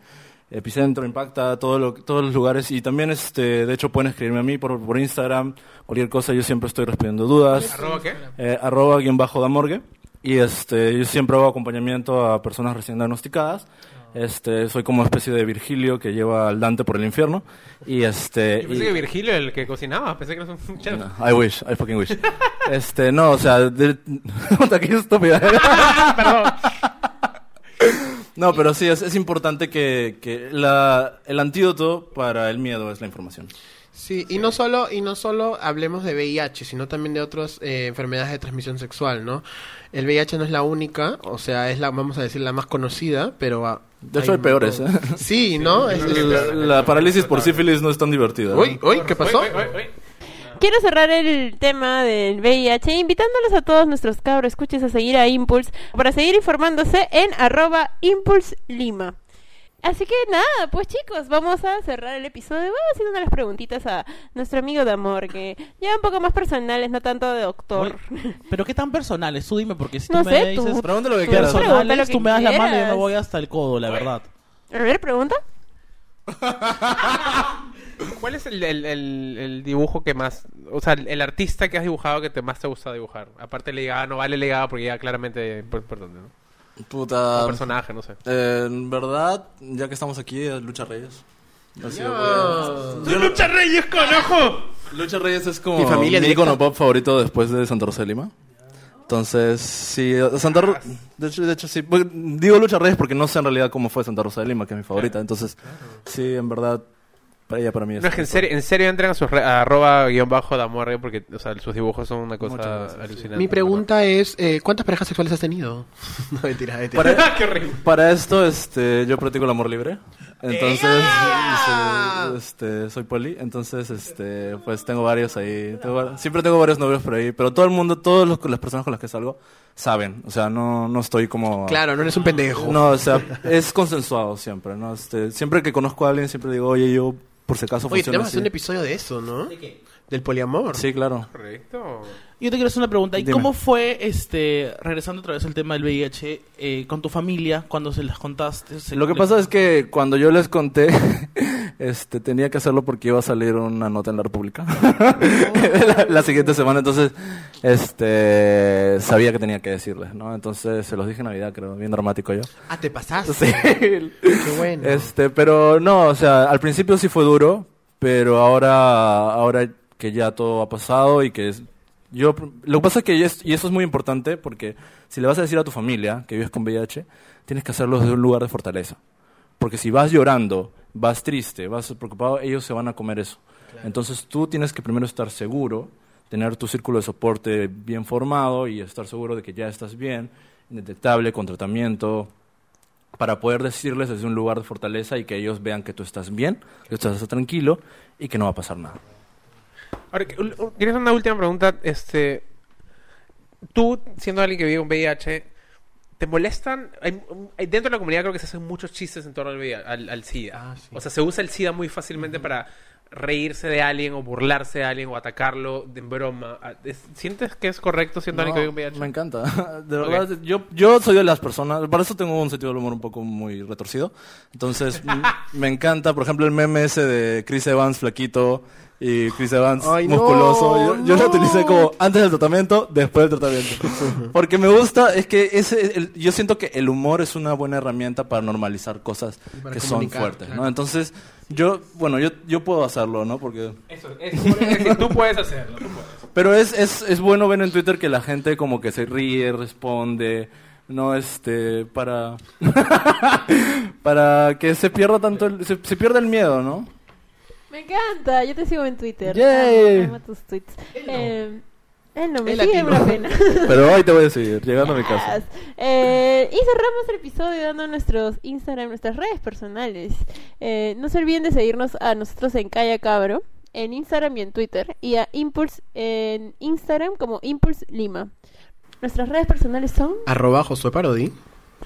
Speaker 5: Epicentro, Impacta, todo lo- todos los lugares y también este, de hecho pueden escribirme a mí por, por Instagram, cualquier cosa, yo siempre estoy respondiendo dudas.
Speaker 2: ¿Arroba qué?
Speaker 5: Eh, arroba guion bajo Damorgue. Y este, yo siempre hago acompañamiento a personas recién diagnosticadas. Este, soy como una especie de Virgilio que lleva al Dante por el infierno. Y este.
Speaker 2: Yo pensé
Speaker 5: y-
Speaker 2: que Virgilio el que cocinaba. Pensé que era un chef.
Speaker 5: No, I wish, I fucking wish. Este, no, o sea, de... Qué estúpida.
Speaker 2: Perdón.
Speaker 5: No, pero sí, es, es importante que, que la, el antídoto para el miedo es la información.
Speaker 1: Sí, y no solo y no solo hablemos de VIH, sino también de otras eh, enfermedades de transmisión sexual, ¿no? El VIH no es la única, o sea, es la vamos a decir la más conocida, pero ah,
Speaker 5: De hecho, hay peores. ¿eh?
Speaker 1: Sí, ¿no? Es-
Speaker 5: La, la parálisis por sífilis no es tan divertida. ¿no?
Speaker 1: Uy, uy, ¿qué pasó?
Speaker 2: Uy, uy, uy, uy.
Speaker 4: Quiero cerrar el tema del VIH invitándolos a todos nuestros cabros escuches a seguir a Impulse para seguir informándose en arroba Impulse Lima. Así que nada, pues chicos, vamos a cerrar el episodio. Voy haciendo unas preguntitas a nuestro amigo de amor, que ya un poco más personales, no tanto de doctor.
Speaker 3: Pero qué tan personales, tú dime, porque si
Speaker 4: No
Speaker 3: tú
Speaker 4: sé,
Speaker 3: me
Speaker 4: tú.
Speaker 3: dices
Speaker 5: Pregúntale lo que
Speaker 4: Tú
Speaker 5: quieras.
Speaker 4: pregunta lo
Speaker 3: personales,
Speaker 4: que
Speaker 3: tú me das la mano y yo me voy hasta el codo, la verdad.
Speaker 4: A ver, pregunta.
Speaker 2: ¿Cuál es el, el, el- el dibujo que más... O sea, el, el artista que has dibujado que te más te gusta dibujar? Aparte legado, no vale legado porque ya claramente importante, ¿no?
Speaker 5: Puta.
Speaker 2: O personaje, no sé.
Speaker 5: Eh, en verdad, ya que estamos aquí, es Lucha Reyes. Ha sido,
Speaker 2: ¡Lucha Reyes, conejo!
Speaker 5: Lucha Reyes es como
Speaker 1: Mi familia
Speaker 5: mi
Speaker 1: directa.
Speaker 5: icono pop favorito después de Santa Rosa de Lima. Entonces, sí, Santa Ro- de hecho, de hecho sí, Pues, digo Lucha Reyes porque no sé en realidad cómo fue Santa Rosa de Lima, que es mi favorita. Entonces, sí, en verdad, para ella, para mí es.
Speaker 2: No, es que en serio, en serio entren a sus re- a arroba guion bajo de amor porque o sea, sus dibujos son una cosa alucinante.
Speaker 1: Mi pregunta es, eh, ¿cuántas parejas sexuales has tenido? no, mentira, mentira.
Speaker 5: Para,
Speaker 2: ¡Qué horrible!
Speaker 5: para esto, este, yo practico el amor libre. Entonces,
Speaker 1: ¡Ea!
Speaker 5: este, este, soy poli. Entonces, este, pues tengo varios ahí. Tengo siempre tengo varios novios por ahí. Pero todo el mundo, todas los- las personas con las que salgo, saben. O sea, no, no estoy como.
Speaker 1: Claro, no eres un pendejo.
Speaker 5: No, o sea, es consensuado siempre, ¿no? Este, siempre que conozco a alguien, siempre digo, oye, yo, por si acaso
Speaker 1: Oye,
Speaker 5: funciona
Speaker 1: tenemos que
Speaker 5: así.
Speaker 1: hacer un episodio de eso, ¿no? Del poliamor.
Speaker 5: Sí, claro.
Speaker 2: Correcto.
Speaker 3: Yo te quiero hacer una pregunta. ¿Y
Speaker 5: Dime.
Speaker 3: cómo fue, este, regresando otra vez al tema del VIH, eh, con tu familia, cuando se las contaste? Se-
Speaker 5: Lo que pasa es que cuando yo les conté, este, tenía que hacerlo porque iba a salir una nota en la República la, la siguiente semana, entonces, este, sabía que tenía que decirles, ¿no? Entonces se los dije en Navidad, creo, bien dramático yo.
Speaker 1: Ah, te pasaste.
Speaker 5: Sí.
Speaker 1: Qué bueno.
Speaker 5: Este, pero no, o sea, al principio sí fue duro, pero ahora, ahora que ya todo ha pasado y que es, yo, lo que pasa es que, es- y eso es muy importante porque si le vas a decir a tu familia que vives con VIH, tienes que hacerlo desde un lugar de fortaleza. Porque si vas llorando, vas triste, vas preocupado, ellos se van a comer eso. Entonces tú tienes que primero estar seguro, tener tu círculo de soporte bien formado y estar seguro de que ya estás bien, indetectable, con tratamiento, para poder decirles desde un lugar de fortaleza y que ellos vean que tú estás bien, que estás tranquilo y que no va a pasar nada.
Speaker 2: Ahora, que- un- un- ¿quieres una última pregunta? Este, tú, siendo alguien que vive con VIH, ¿te molestan? Hay- hay- dentro de la comunidad creo que se hacen muchos chistes en torno al, VIH, al, al SIDA.
Speaker 1: Ah, sí.
Speaker 2: O sea, se usa el SIDA muy fácilmente para reírse de alguien o burlarse de alguien o atacarlo de broma. Ah, es- ¿Sientes que es correcto siendo alguien que VIH?
Speaker 5: me encanta. De verdad, yo, yo soy de las personas, para eso tengo un sentido del humor un poco muy retorcido. Entonces, me encanta, por ejemplo, el meme ese de Chris Evans flaquito y Chris Evans
Speaker 1: Ay, no,
Speaker 5: musculoso. yo yo
Speaker 1: no.
Speaker 5: lo utilicé como antes del tratamiento, después del tratamiento. Porque me gusta, es que ese, el- yo siento que el humor es una buena herramienta para normalizar cosas
Speaker 1: para
Speaker 5: que son fuertes,
Speaker 1: claro.
Speaker 5: ¿no? Entonces, yo, bueno, yo, yo puedo hacerlo, ¿no? Porque...
Speaker 2: Eso, es, tú puedes hacerlo. Tú puedes.
Speaker 5: Pero es, es, es bueno ver en Twitter que la gente como que se ríe, responde, no este, para, para que se pierda tanto, el- se, se pierda el miedo, ¿no?
Speaker 4: Me encanta, yo te sigo en Twitter.
Speaker 5: Yay.
Speaker 4: Amo, amo tus tweets. Eh, él no me
Speaker 1: El
Speaker 4: sigue, una pena.
Speaker 5: Pero hoy te voy a seguir, llegando a mi casa.
Speaker 4: Eh, y cerramos el episodio dando nuestros Instagram, nuestras redes personales. Eh, no se olviden de seguirnos a nosotros en Calla Cabro, en Instagram y en Twitter, y a Impulse en Instagram como Impulse Lima. Nuestras redes personales son
Speaker 1: Arroba Josué Parodi.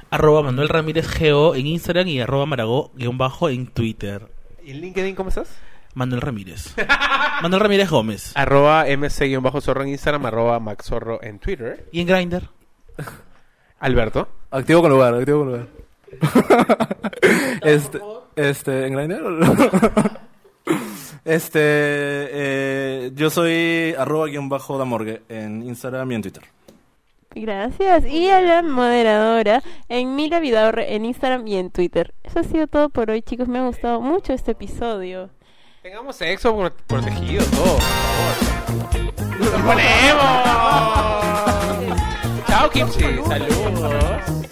Speaker 3: Arroba Manuel Ramírez Geo en Instagram y arroba Maragó guion bajo en Twitter.
Speaker 2: ¿Y en LinkedIn cómo estás?
Speaker 3: Manuel Ramírez. Manuel Ramírez Gómez.
Speaker 2: Arroba mc-zorro en Instagram, arroba maxorro en Twitter.
Speaker 3: Y en Grindr.
Speaker 2: Alberto.
Speaker 5: Activo con lugar, activo con lugar. este, este, ¿en Grindr? este, eh, yo soy arroba guion bajo damorgue en Instagram y en Twitter.
Speaker 4: Gracias. Y a la moderadora en Mila Vidaurre en Instagram y en Twitter. Eso ha sido todo por hoy, chicos. Me ha gustado mucho este episodio.
Speaker 2: Tengamos sexo pro- protegido, todo. ¡Nos ponemos! Chao, Kimchi. Saludos.